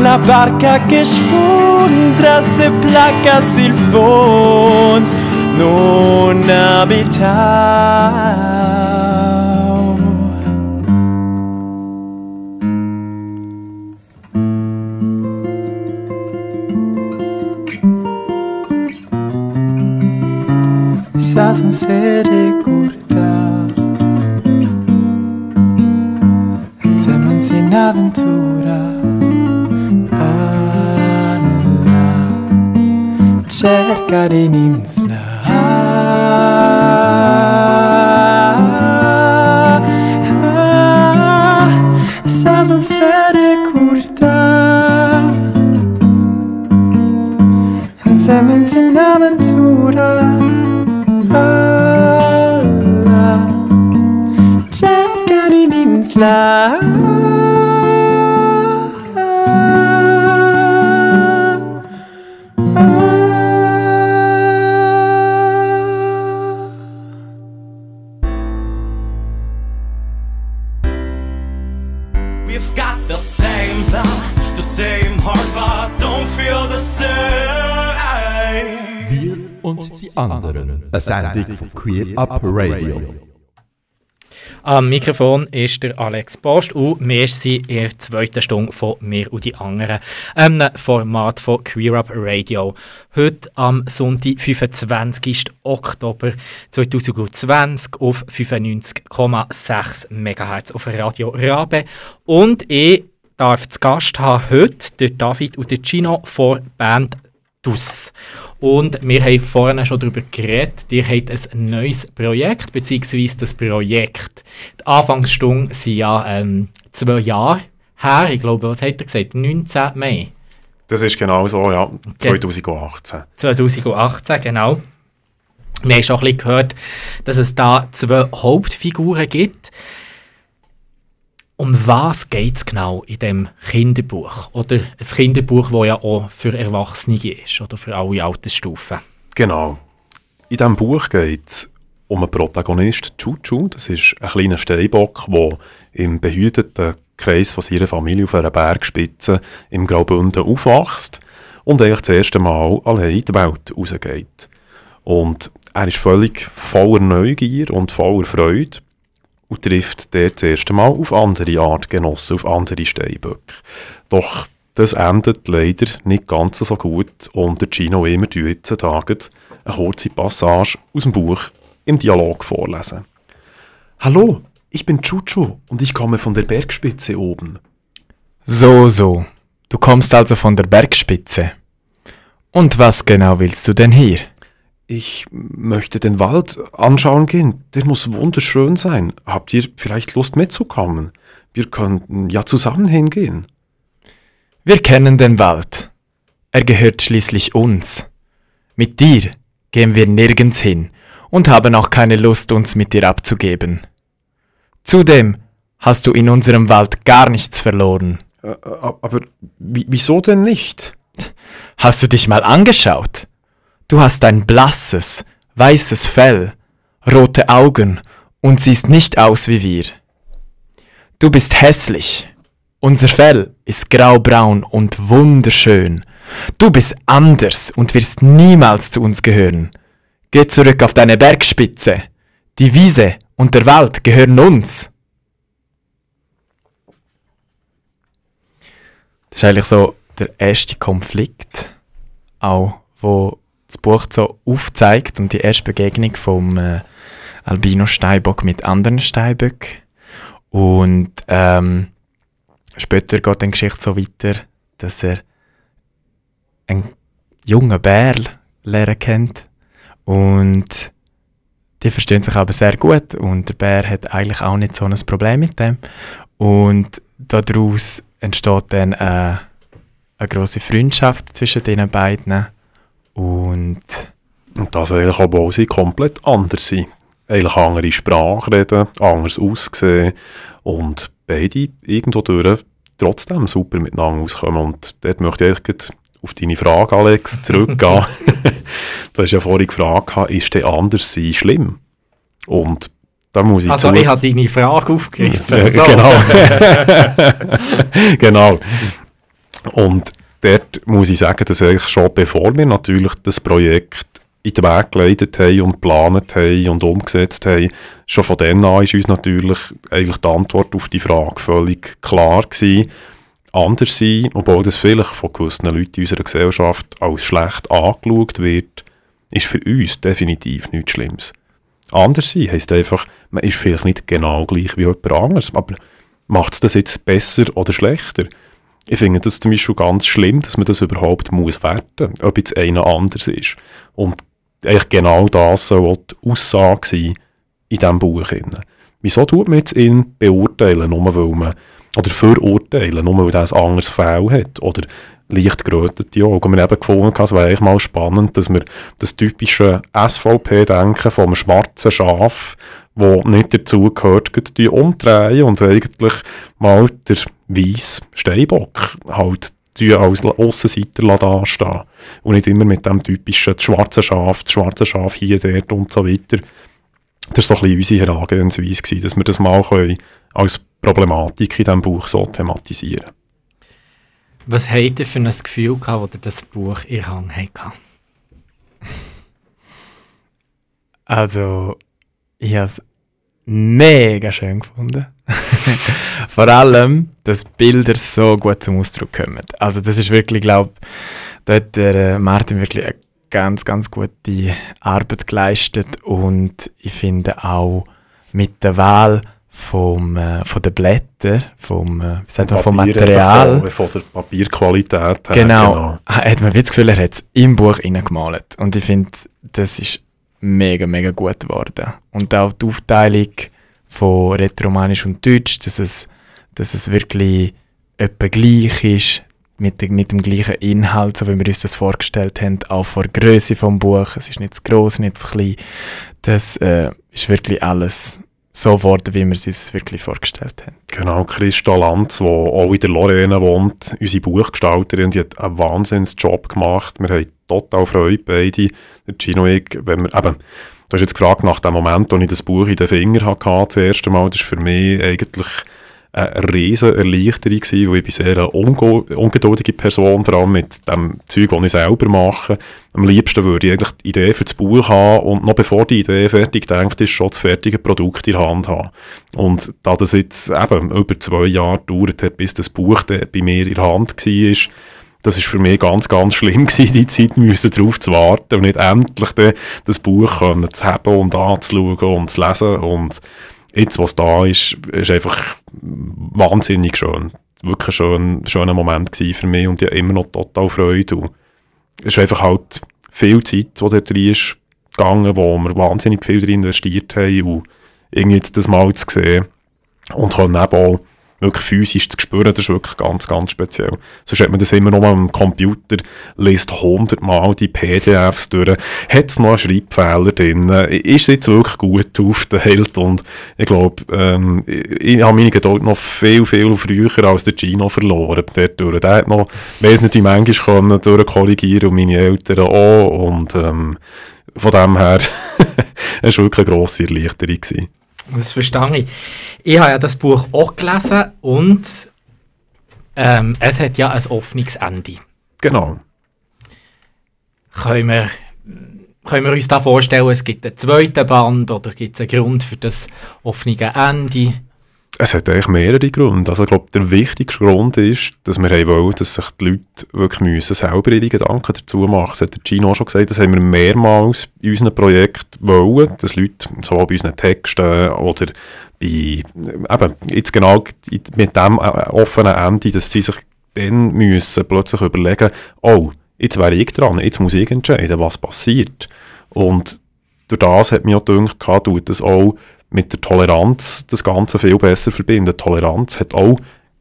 La barca che spuntra se placa sil fons Non abitau. Sa sincere cu sei in avventura. Alla, cerca di iniziare. Anderen. Eine Sendung von Queer Up Radio. Am Mikrofon ist der Alex Post und wir sind in der zweiten Stunde von «Mir und die anderen», einem Format von Queer Up Radio. Heute am Sonntag, 25. Oktober 2020 auf 95,6 MHz auf Radio Rabe. Und ich darf zu Gast haben heute der David und der Gino von Band DUS. Und wir haben vorhin schon darüber geredet, ihr habt ein neues Projekt, beziehungsweise das Projekt. Die Anfangsstunde sind ja ähm, zwei Jahre her, ich glaube, was hat er gesagt, 19. Mai Das ist genau so, ja, 2018. 2018, genau. Wir haben schon ein bisschen gehört, dass es da zwei Hauptfiguren gibt. Um was geht es genau in dem Kinderbuch? Oder ein Kinderbuch, das ja auch für Erwachsene ist oder für alle Altersstufen. Genau. In diesem Buch geht es um einen Protagonist, Chuchu. Das ist ein kleiner Steinbock, der im behüteten Kreis von seiner Familie auf einer Bergspitze im Graubünden aufwächst und eigentlich das erste Mal allein in die Welt rausgeht. Und er ist völlig voller Neugier und voller Freude und trifft dort das erste Mal auf andere Artgenossen, auf andere Steinböcke. Doch das endet leider nicht ganz so gut und der Gino immer jetzt Tage eine kurze Passage aus dem Buch im Dialog vorlesen. Hallo, ich bin Chuchu und ich komme von der Bergspitze oben. So, so. Du kommst also von der Bergspitze. Und was genau willst du denn hier? Ich möchte den Wald anschauen gehen. Der muss wunderschön sein. Habt ihr vielleicht Lust mitzukommen? Wir könnten ja zusammen hingehen. Wir kennen den Wald. Er gehört schließlich uns. Mit dir gehen wir nirgends hin und haben auch keine Lust, uns mit dir abzugeben. Zudem hast du in unserem Wald gar nichts verloren. Äh, äh, aber wie- wieso denn nicht? Hast du dich mal angeschaut? Du hast ein blasses, weißes Fell, rote Augen und siehst nicht aus wie wir. Du bist hässlich. Unser Fell ist graubraun und wunderschön. Du bist anders und wirst niemals zu uns gehören. Geh zurück auf deine Bergspitze. Die Wiese und der Wald gehören uns. Das ist eigentlich so der erste Konflikt, auch wo das Buch so aufzeigt und die erste Begegnung vom äh, Albino Steinbock mit anderen Steinböcken. Und ähm, später geht die Geschichte so weiter, dass er einen jungen Bär lernen kennt. Und die verstehen sich aber sehr gut und der Bär hat eigentlich auch nicht so ein Problem mit dem. Und daraus entsteht dann äh, eine große Freundschaft zwischen den beiden und Und das eigentlich, obwohl sie komplett anders sind. Eigentlich andere Sprache reden, anders aussehen und beide irgendwo durch trotzdem super miteinander auskommen. Und dort möchte ich eigentlich auf deine Frage, Alex, zurückgehen. du hast ja vorhin gefragt, ist der anders sein schlimm? Und da muss ich Also ich habe deine Frage aufgegriffen. Ja, So. Genau. genau. Und dort muss ich sagen, dass eigentlich schon bevor wir natürlich das Projekt in den Weg geleitet haben und geplant haben und umgesetzt haben, schon von dann an ist uns natürlich eigentlich die Antwort auf die Frage völlig klar gewesen. Anders sein, obwohl das vielleicht von gewissen Leuten in unserer Gesellschaft als schlecht angeschaut wird, ist für uns definitiv nichts Schlimmes. Anders sein heisst einfach, man ist vielleicht nicht genau gleich wie jemand anderes, aber macht es das jetzt besser oder schlechter? Ich finde das zum Beispiel ganz schlimm, dass man das überhaupt muss werten muss, ob jetzt einer anders ist. Und eigentlich genau das soll die Aussage sein in diesem Buch. Wieso tut man jetzt ihn beurteilen, nur weil man, oder verurteilen, nur weil er ein anderes Fell hat? Oder leicht gerötete Augen. Wir haben eben gefunden, es wäre eigentlich mal spannend, dass wir das typische SVP-Denken vom schwarzen Schaf, wo nicht dazugehört, umdrehen und eigentlich mal der weiße Steinbock halt als Aussenseiter dastehen und nicht immer mit dem typischen schwarzen Schaf, das schwarze Schaf hier, dort und so weiter. Das war so ein bisschen unsere Herangehensweise, dass wir das mal als Problematik in diesem Buch so thematisieren können. Was habt ihr für ein Gefühl gehabt, als ihr das Buch in Hang hatte? Also, ich habe es mega schön gefunden. Vor allem, dass Bilder so gut zum Ausdruck kommen. Also das ist wirklich, glaube ich, da hat der äh, Martin wirklich eine ganz, ganz gute Arbeit geleistet und ich finde auch mit der Wahl vom, äh, von den Blättern, vom, äh, wie sagt man, vom Material. Von, von der Papierqualität. Genau. genau. Hat man das Gefühl, er hat es im Buch gemalt. Und ich finde, das ist mega, mega gut geworden. Und auch die Aufteilung von Rätoromanisch und Deutsch, dass es, dass es wirklich etwa gleich ist, mit, mit dem gleichen Inhalt, so wie wir uns das vorgestellt haben, auch vor der Größe vom Buch. Es ist nicht zu groß, nicht zu klein. Das äh, ist wirklich alles so geworden, wie wir es uns wirklich vorgestellt haben. Genau, Christa Lanz, die auch in der Lorena wohnt, unsere Buchgestalterin, die hat einen Wahnsinnsjob gemacht. Wir haben total Freude, beide, der Gino und ich, wenn wir, eben, du hast jetzt gefragt nach dem Moment, als ich das Buch in den Fingern hatte, das erste Mal, das ist für mich eigentlich eine riesige Erleichterung weil ich bin sehr eine ungeduldige Person, vor allem mit dem Zeug, das ich selber mache. Am liebsten würde ich eigentlich die Idee für das Buch haben und noch bevor die Idee fertig denkt ist, schon das fertige Produkt in der Hand haben. Und da das jetzt eben über zwei Jahre gedauert hat, bis das Buch bei mir in der Hand war, das ist für mich ganz, ganz schlimm gewesen, die Zeit müssen darauf zu warten und nicht endlich das Buch können zu haben und anzuschauen und zu lesen und jetzt, was da ist, ist einfach wahnsinnig schön. Wirklich ein schön, schöner Moment für mich und ich habe immer noch total Freude. Und es ist einfach halt viel Zeit, die da drin ist gegangen, wo wir wahnsinnig viel drin investiert haben und irgendwie das mal zu sehen und können eben auch wirklich physisch zu spüren, das ist wirklich ganz, ganz speziell. Sonst hat man das immer noch am Computer, liest hundertmal die PDFs durch, hat es noch einen Schreibfehler drin, ist jetzt wirklich gut aufgeteilt und ich glaube, ähm, ich, ich habe meine Geduld noch viel, viel früher als der Gino verloren. Dadurch. Der hat noch, weiss nicht, wie manchmal können durchkorrigieren und meine Eltern auch und ähm, von dem her, es war wirklich eine grosse Erleichterung. Gewesen. Das verstehe ich. Ich habe ja das Buch auch gelesen und ähm, es hat ja ein offenes Ende. Genau. Können wir, können wir uns da vorstellen, es gibt einen zweiten Band oder gibt es einen Grund für das offene Ende? Es hat eigentlich mehrere Gründe. Also ich glaube, der wichtigste Grund ist, dass wir wollen, dass sich die Leute wirklich müssen selber ihre Gedanken dazu machen. Das hat Gino schon gesagt, das haben wir mehrmals in unserem Projekt wollen, dass Leute sowohl bei unseren Texten oder bei, eben, jetzt genau mit dem äh, offenen Ende, dass sie sich dann müssen plötzlich überlegen, oh, jetzt wäre ich dran, jetzt muss ich entscheiden, was passiert. Und durch das hat mir auch gedacht, tut das auch mit der Toleranz das Ganze viel besser verbinden. Toleranz hat auch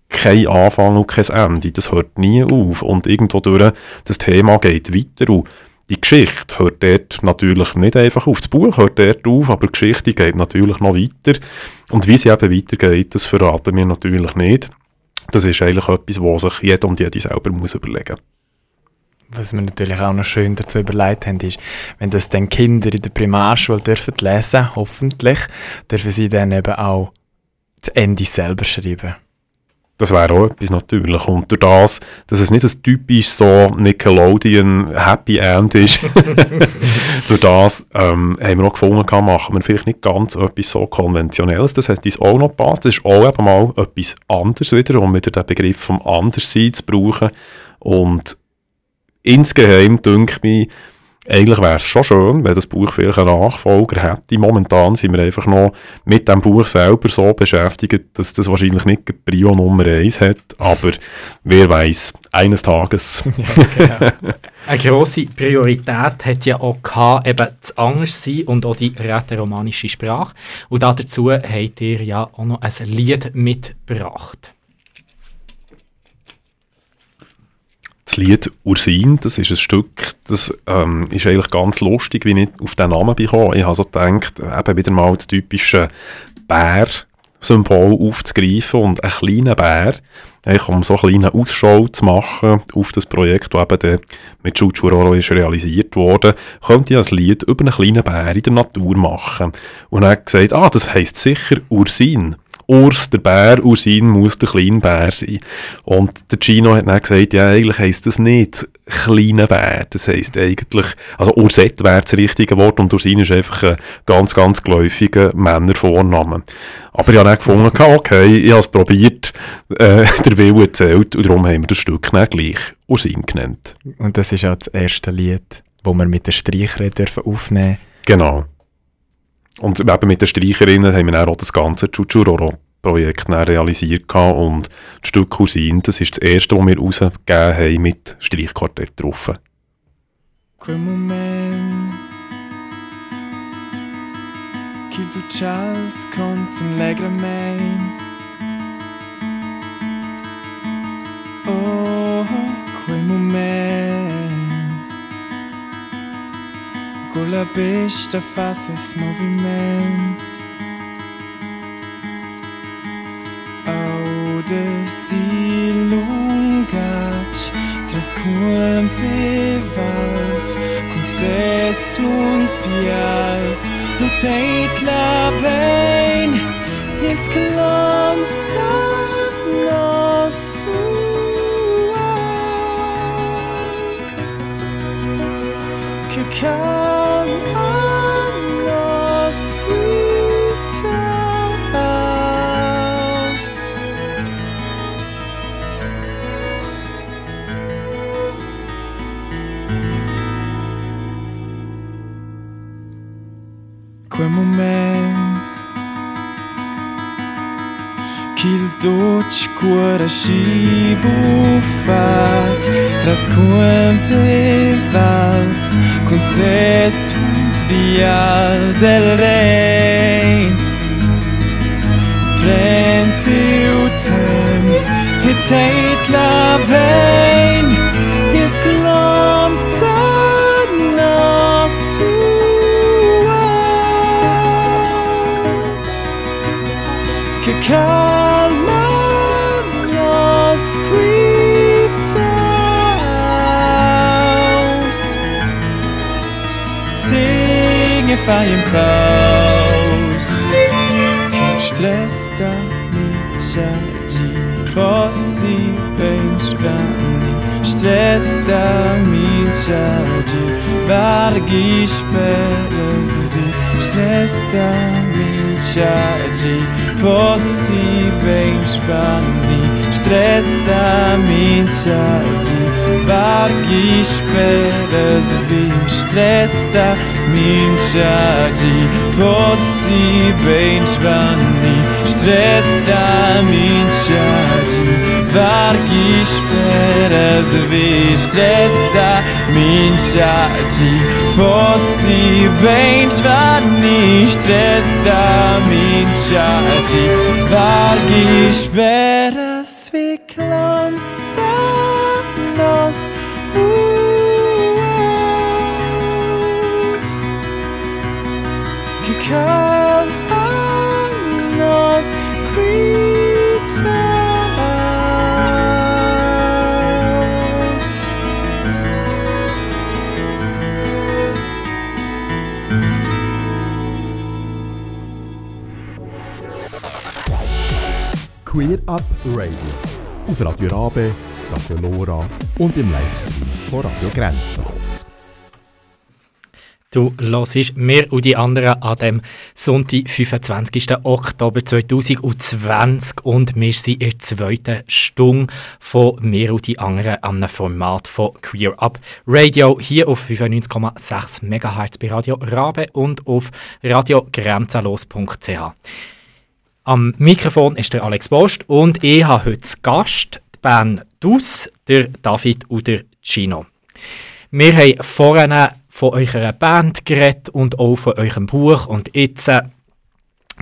kein Anfang und kein Ende. Das hört nie auf. Und irgendwo durch, das Thema geht weiter. Und die Geschichte hört dort natürlich nicht einfach auf. Das Buch hört dort auf, aber die Geschichte geht natürlich noch weiter. Und wie sie eben weitergeht, das verraten wir natürlich nicht. Das ist eigentlich etwas, was sich jeder und jede selber muss überlegen muss was wir natürlich auch noch schön dazu überlegt haben, ist, wenn das dann Kinder in der Primarschule dürfen lesen, hoffentlich, dürfen sie dann eben auch das Ende selber schreiben. Das wäre auch etwas natürlich. Und durch das, dass es nicht ein typisch so Nickelodeon Happy End ist, durch das ähm, haben wir auch gefunden, kann, machen wir vielleicht nicht ganz etwas so Konventionelles. Das hat uns auch noch gepasst. Das ist auch eben mal etwas anderes wieder, um wieder den Begriff vom Anderssein zu brauchen. Und insgeheim, denke ich, eigentlich wäre es schon schön, wenn das Buch vielleicht einen Nachfolger hätte. Momentan sind wir einfach noch mit dem Buch selber so beschäftigt, dass das wahrscheinlich nicht die Prio Nummer 1 hat, aber wer weiß, eines Tages. Eine grosse Priorität hat ja auch gehabt, eben das Angstsein und auch die rätoromanische Sprache. Und dazu habt ihr ja auch noch ein Lied mitgebracht. Das Lied Ursin, das ist ein Stück, das ähm, ist eigentlich ganz lustig, wie ich auf den Namen bekomme. Ich habe so gedacht, eben wieder mal das typische Bär-Symbol aufzugreifen und ein kleiner Bär, eigentlich um so eine kleine Ausschau zu machen auf das Projekt, das eben dann mit Chuchuroro ist realisiert wurde, könnte ich ein Lied über einen kleinen Bär in der Natur machen. Und er hat gesagt, ah, das heisst sicher Ursin. Urs, der Bär, Ursin muss der kleine Bär sein. Und der Gino hat dann gesagt, ja, eigentlich heisst das nicht kleiner Bär, das heisst eigentlich, also Ursett wäre das richtige Wort und Ursin ist einfach ein ganz, ganz geläufiger Männervorname. Aber ich habe dann gefunden, okay, ich habe es probiert, äh, der Wille zählt und darum haben wir das Stück dann gleich Ursin genannt. Und das ist auch das erste Lied, das wir mit der Streicherin dürfen aufnehmen Genau. Und eben mit den Streicherinnen haben wir dann auch das ganze Chuchuroro-Projekt dann realisiert und das Stück Cousin, das ist das erste, das wir rausgegeben haben mit Streichquartett drauf. Che tu Charles conten leggermente Oh, quel moment Con la besta faz esse movimento Au de si lungat Tras quams e vals Con ses tuns pials Lutait la vein Ils cloms da nos Que calm como me Kildoch cuore și bufat Trascuem se valz Cum se strâns bial zel rein. Plenty utems Hitate la vein. firehouse Stresta miesiadzi Kosi pęczkami Stresta miesiadzi Wargi szperezwi Stresta miesiadzi Kosi pęczkami testamenteadi vargi esperas vis testamenteadi possibens vani testamenteadi vargi esperas vis testamenteadi possibens vani testamenteadi vargi esperas Up Radio. Auf Radio Rabe, Radio Lora und im Livestream von Radio Grenzenlos. Du hörst mir und die anderen an dem Sonntag, 25. Oktober 2020 und wir sind in der zweiten Stunde von mir und die anderen an einem Format von Queer Up Radio hier auf 95,6 MHz bei Radio Rabe und auf radiogrenzenlos.ch. Am Mikrofon ist der Alex Bost und ich habe heute zu Gast die Band Dus, der David und der Gino. Wir haben vorhin von eurer Band geredet und auch von eurem Buch. Und jetzt, äh,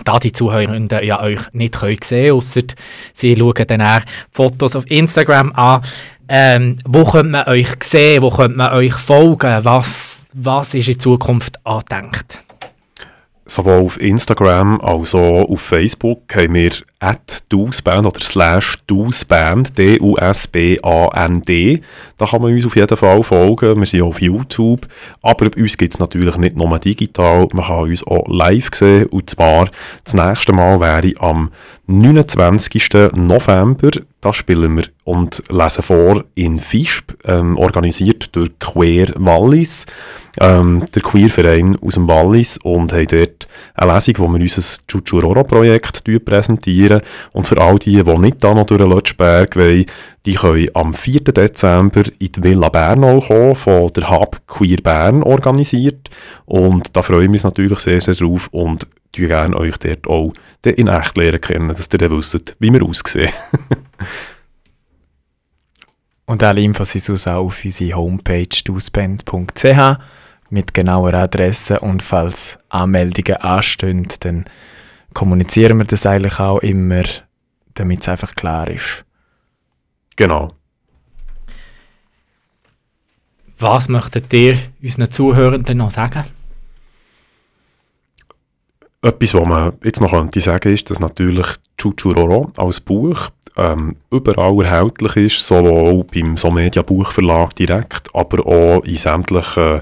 da die Zuhörenden ja euch nicht können sehen außer sie schauen dann auch Fotos auf Instagram an, ähm, wo könnte man euch sehen, wo könnte man euch folgen, was, was ist in Zukunft angedenkt? Sowohl auf Instagram als auch auf Facebook haben wir at Dusband oder slash Dusband, D-U-S-B-A-N-D. Da kann man uns auf jeden Fall folgen. Wir sind auch auf YouTube. Aber bei uns gibt es natürlich nicht nur digital. Man kann uns auch live sehen. Und zwar das nächste Mal wäre am 29. November. Da spielen wir und lesen vor in Fischb, ähm, organisiert durch Queer Wallis ähm, der Queerverein aus dem Wallis und haben dort eine Lesung, wo wir unser Chuchuroro-Projekt präsentieren. Und für all die, die nicht da noch durch den Lötschberg wollen, die können am 4. Dezember in die Villa Bernau kommen, von der Hub Queer Bern organisiert. Und da freue ich mich natürlich sehr, sehr drauf und ich gerne euch dort auch in echt lernen kennen, dass ihr dann wisst, wie wir aussehen. Und alle Infos sind auch auf unsere Homepage dusband.ch mit genauer Adresse und falls Anmeldungen anstehen, dann kommunizieren wir das eigentlich auch immer, damit es einfach klar ist. Genau. Was möchtet ihr unseren Zuhörenden noch sagen? Etwas, was man jetzt noch könnte sagen, ist, dass natürlich Chuchuroro als Buch ähm, überall erhältlich ist, sowohl beim Somedia Buchverlag direkt, aber auch in sämtlichen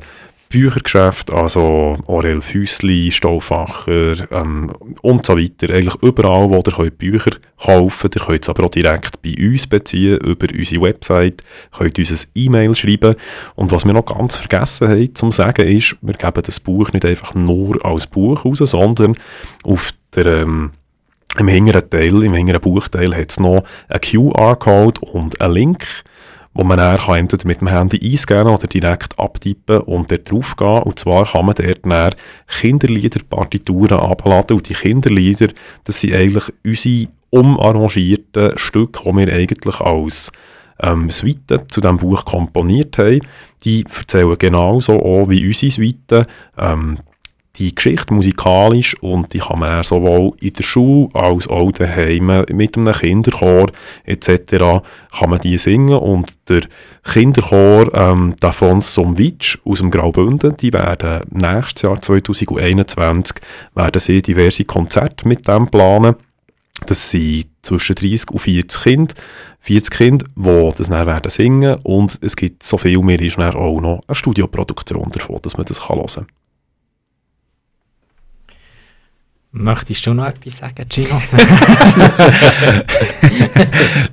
Büchergeschäft, also Aurel Füssli, Stauffacher ähm, und so weiter. Eigentlich überall, wo ihr Bücher kaufen könnt. Ihr könnt es aber auch direkt bei uns beziehen, über unsere Website, könnt uns ein E-Mail schreiben. Und was wir noch ganz vergessen haben zu sagen ist, wir geben das Buch nicht einfach nur als Buch raus, sondern auf der... Ähm, im hinteren Teil, im hinteren Buchteil hat es noch einen QR-Code und einen Link wo man dann entweder mit dem Handy einscannen oder direkt abtippen und dort drauf gehen. Und zwar kann man dort dann Kinderliederpartituren abladen. Und die Kinderlieder, das sind eigentlich unsere umarrangierten Stücke, die wir eigentlich als ähm, Suite zu diesem Buch komponiert haben. Die erzählen genauso auch wie unsere Suite. Ähm, die Geschichte musikalisch und die kann man sowohl in der Schule als auch daheim mit einem Kinderchor etc. kann man die singen und der Kinderchor ähm, davon Somwitsch aus dem Graubünden, die werden nächstes Jahr 2021 werden sie diverse Konzerte mit dem planen. Das sind zwischen 30 und 40 Kinder, 40 Kinder, die das dann werden singen und es gibt so viel mehr ist auch noch eine Studioproduktion davon, dass man das hören kann. Möchtest du noch etwas sagen, Gino?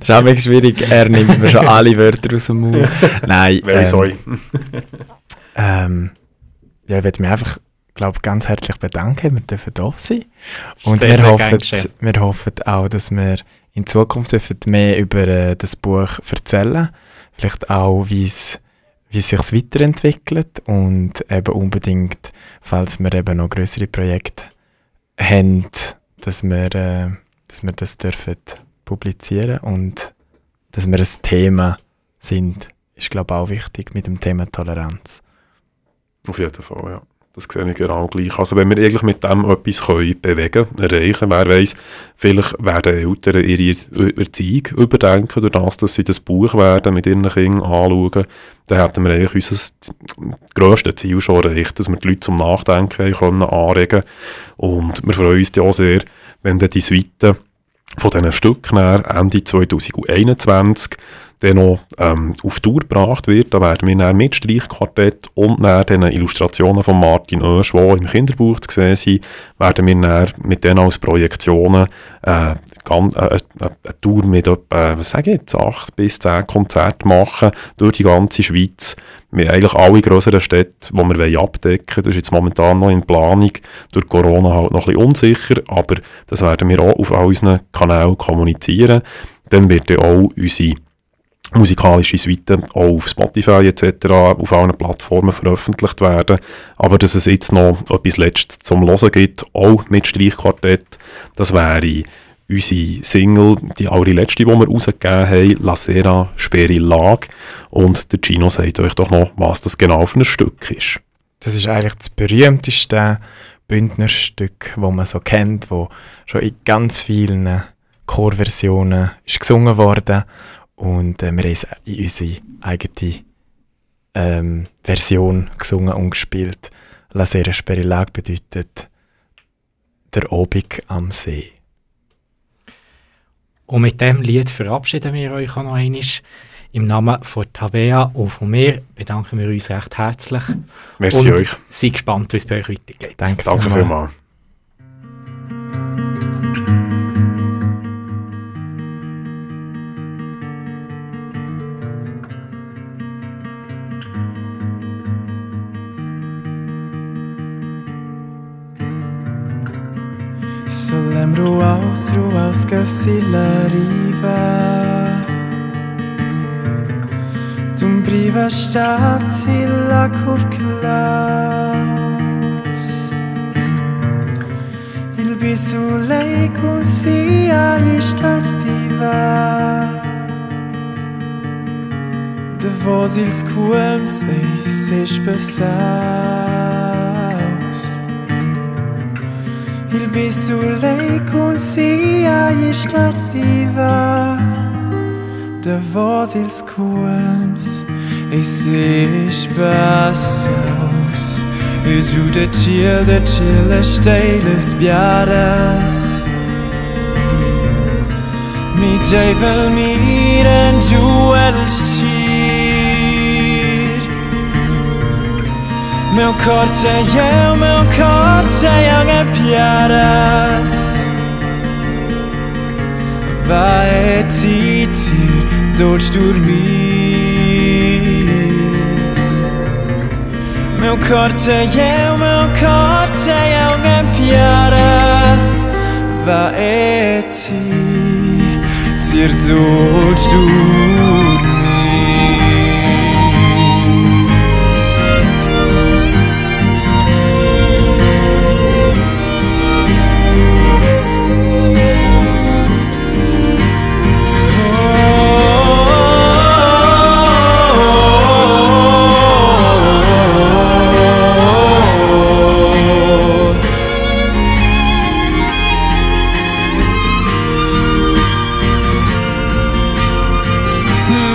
das ist auch mega schwierig. Er nimmt mir schon alle Wörter aus dem Mund. Nein. Ähm, sorry. ähm, ja, ich würde mich einfach glaub, ganz herzlich bedanken. Wir dürfen da sein. Und Sehr, wir, sehr hoffen, wir hoffen auch, dass wir in Zukunft dürfen mehr über äh, das Buch erzählen Vielleicht auch, wie es wie es sich weiterentwickelt und eben unbedingt, falls wir eben noch größere Projekte haben, dass wir, äh, dass wir das dürfen publizieren und dass wir ein Thema sind, ist glaube ich auch wichtig mit dem Thema Toleranz. Auf jeden Fall, ja. Das sehe ich genau gleich. Also wenn wir eigentlich mit dem etwas können bewegen können, erreichen, wer weiß, vielleicht werden Eltern ihre Erziehung überdenken, durch das, dass sie das Buch werden mit ihren Kindern anschauen, dann hätten wir eigentlich unser grösstes Ziel schon erreicht, dass wir die Leute zum Nachdenken können anregen Und wir freuen uns ja auch sehr, wenn dann die Suite von diesen Stücken Ende 2021 dann noch ähm, auf Tour gebracht wird. Da werden wir dann mit Streichquartett und dann den Illustrationen von Martin Oesch, die im Kinderbuch zu sehen sind, werden wir dann mit denen als Projektionen äh, ganz, äh, eine, eine Tour mit etwa, was sage ich jetzt, acht bis zehn Konzerten machen durch die ganze Schweiz. Wir eigentlich alle größeren Städte, die wir abdecken wollen. Das ist jetzt momentan noch in Planung, durch Corona halt noch ein bisschen unsicher, aber das werden wir auch auf all unseren Kanälen kommunizieren. Dann wird auch unsere musikalische Suite auch auf Spotify etc. auf allen Plattformen veröffentlicht werden. Aber dass es jetzt noch etwas Letztes zum Hören gibt, auch mit Streichquartett, das wäre unsere Single, die allerletzte, die wir rausgegeben haben, La Sera Speri Lag. Und der Gino sagt euch doch noch, was das genau für ein Stück ist. Das ist eigentlich das berühmteste Bündnerstück, das man so kennt, wo schon in ganz vielen Chorversionen ist gesungen worden und äh, wir haben es in unsere eigene ähm, Version gesungen und gespielt. La Sera Sperilag bedeutet der Obig am See. Und mit dem Lied verabschieden wir euch auch noch einmal. Im Namen von Tabea und von mir bedanken wir uns recht herzlich. Merci und euch. Seid gespannt, wie es bei euch weitergeht. Danke, Danke vielmals. Să-l ruaus, ruaus că si la riva. Tu-mi priva ștați la curclaus. Il bisulei cum si ești De voz il scuelm sei, sei spesat visul consia ești activa De vos ils cuams e sich passaus E du de chill de chill esteles biaras Mi jevel miren juels Meu corte eu, meu corte é piaras. Vai titir, dores dormir Meu corte eu, meu corte é piaras. Vai titir, dores dormir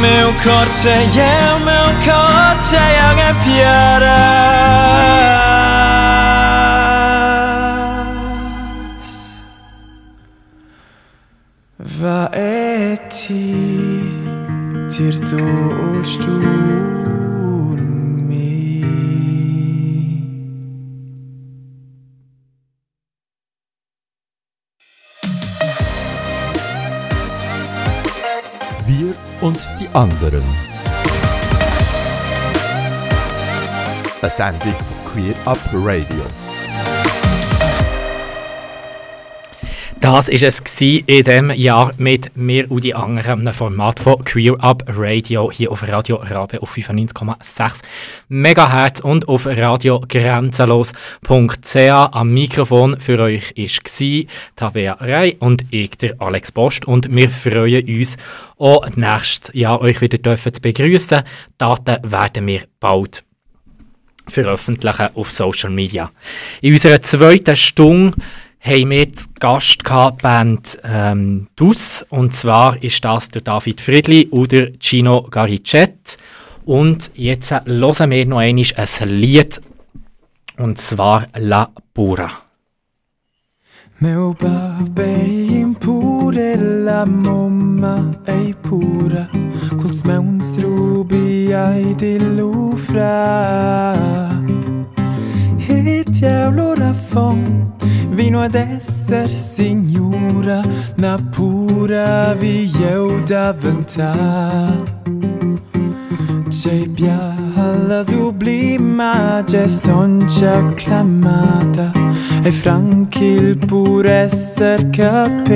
melkortse, yeah melkortse Jeg er pjerdes Hva er tid und die anderen. Eine Sendung von Queer Up Radio. Das war es in diesem Jahr mit mir und die anderen einem Format von Queer Up Radio hier auf Radio Rabe auf 95,6 MHz und auf radiogrenzenlos.ch. Am Mikrofon für euch war Tabea Rey und ich, der Alex Post. Und wir freuen uns auch nächstes Jahr euch wieder dürfen zu begrüßen. Daten werden wir bald veröffentlichen auf Social Media. In unserer zweiten Stunde haben wir zu Gast gehabt, Band ähm, DUS. Und zwar ist das der David Friedli oder Gino Garicet. Und jetzt hören wir noch einmal ein Lied. Und zwar La Pura. Meu babbe pure la mamma ei pura Culs meuns rubi ai di lufra cielo raffon Vino ad essere signora Na pura vieu da ventà. C'è bia alla sublima Gessoncia acclamata E franchi il pur esser capeu.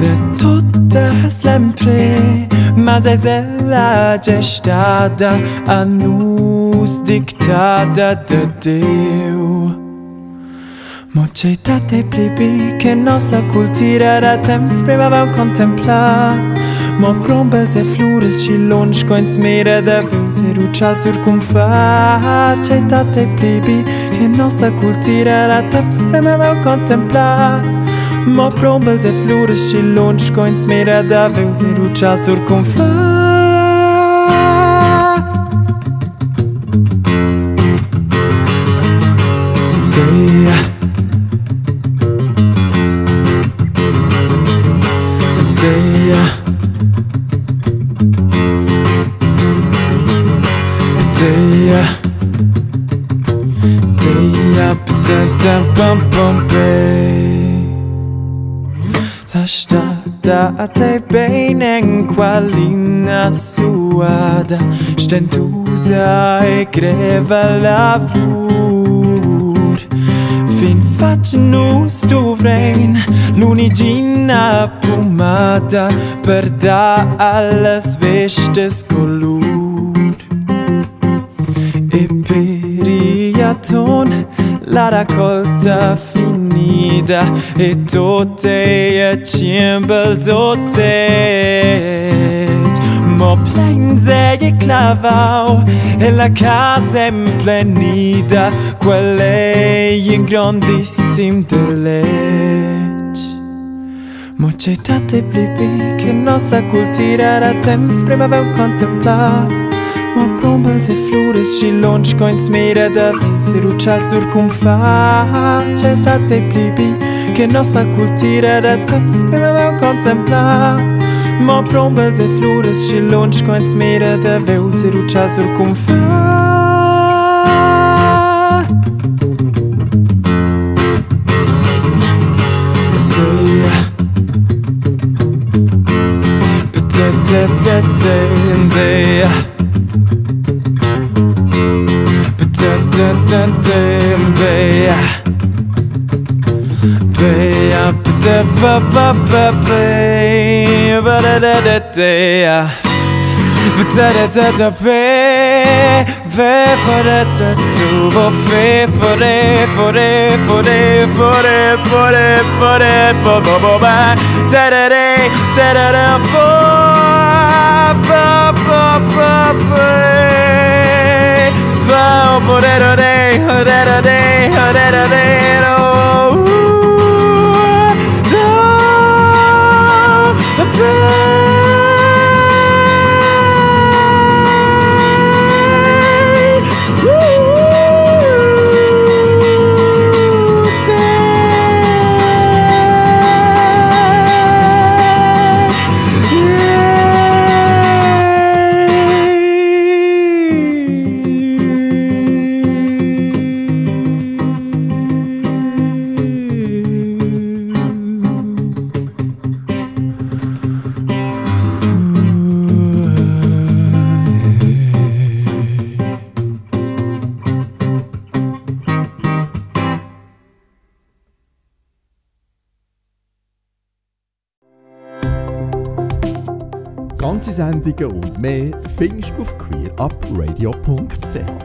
De tutta sempre Mazezela aceștia da anus dictata de Deu. Moceitate plibi che nossa cultura da temps prima vam contempla Mă prombel se flures și lungi coins mere de vâlte rucea surcumfa Ceitate plibi che nossa cultura da temps prima vam contempla Ma prombel de flores și lungi Coinți mirea de aveu de strada a te benen qualina suada Stentusa e greva lavur. Fin facen nus du vrein Lunigina pomada Per da alles vestes color E periaton la raccolta finita vida et toate cimbălzotești Mă plânge e clavau e la casa împlinida Quelle in grandisim de legi Mă cetate plibi che nostra cultura era temps prima aveam contemplat Ma plumbel, se floresc și lungi coins mire de Seru ceasuri cum face, dar te plibi Că n-o să cultire de tot, spre meu contempla Ma plumbel, se floresc și lungi coins mire de veu Seru ceasuri cum face day. Forever Hooray, hooray, hooray, hooray, oh. hooray, hooray, hooray, Sendungen und mehr findest du auf queerupradio.ch.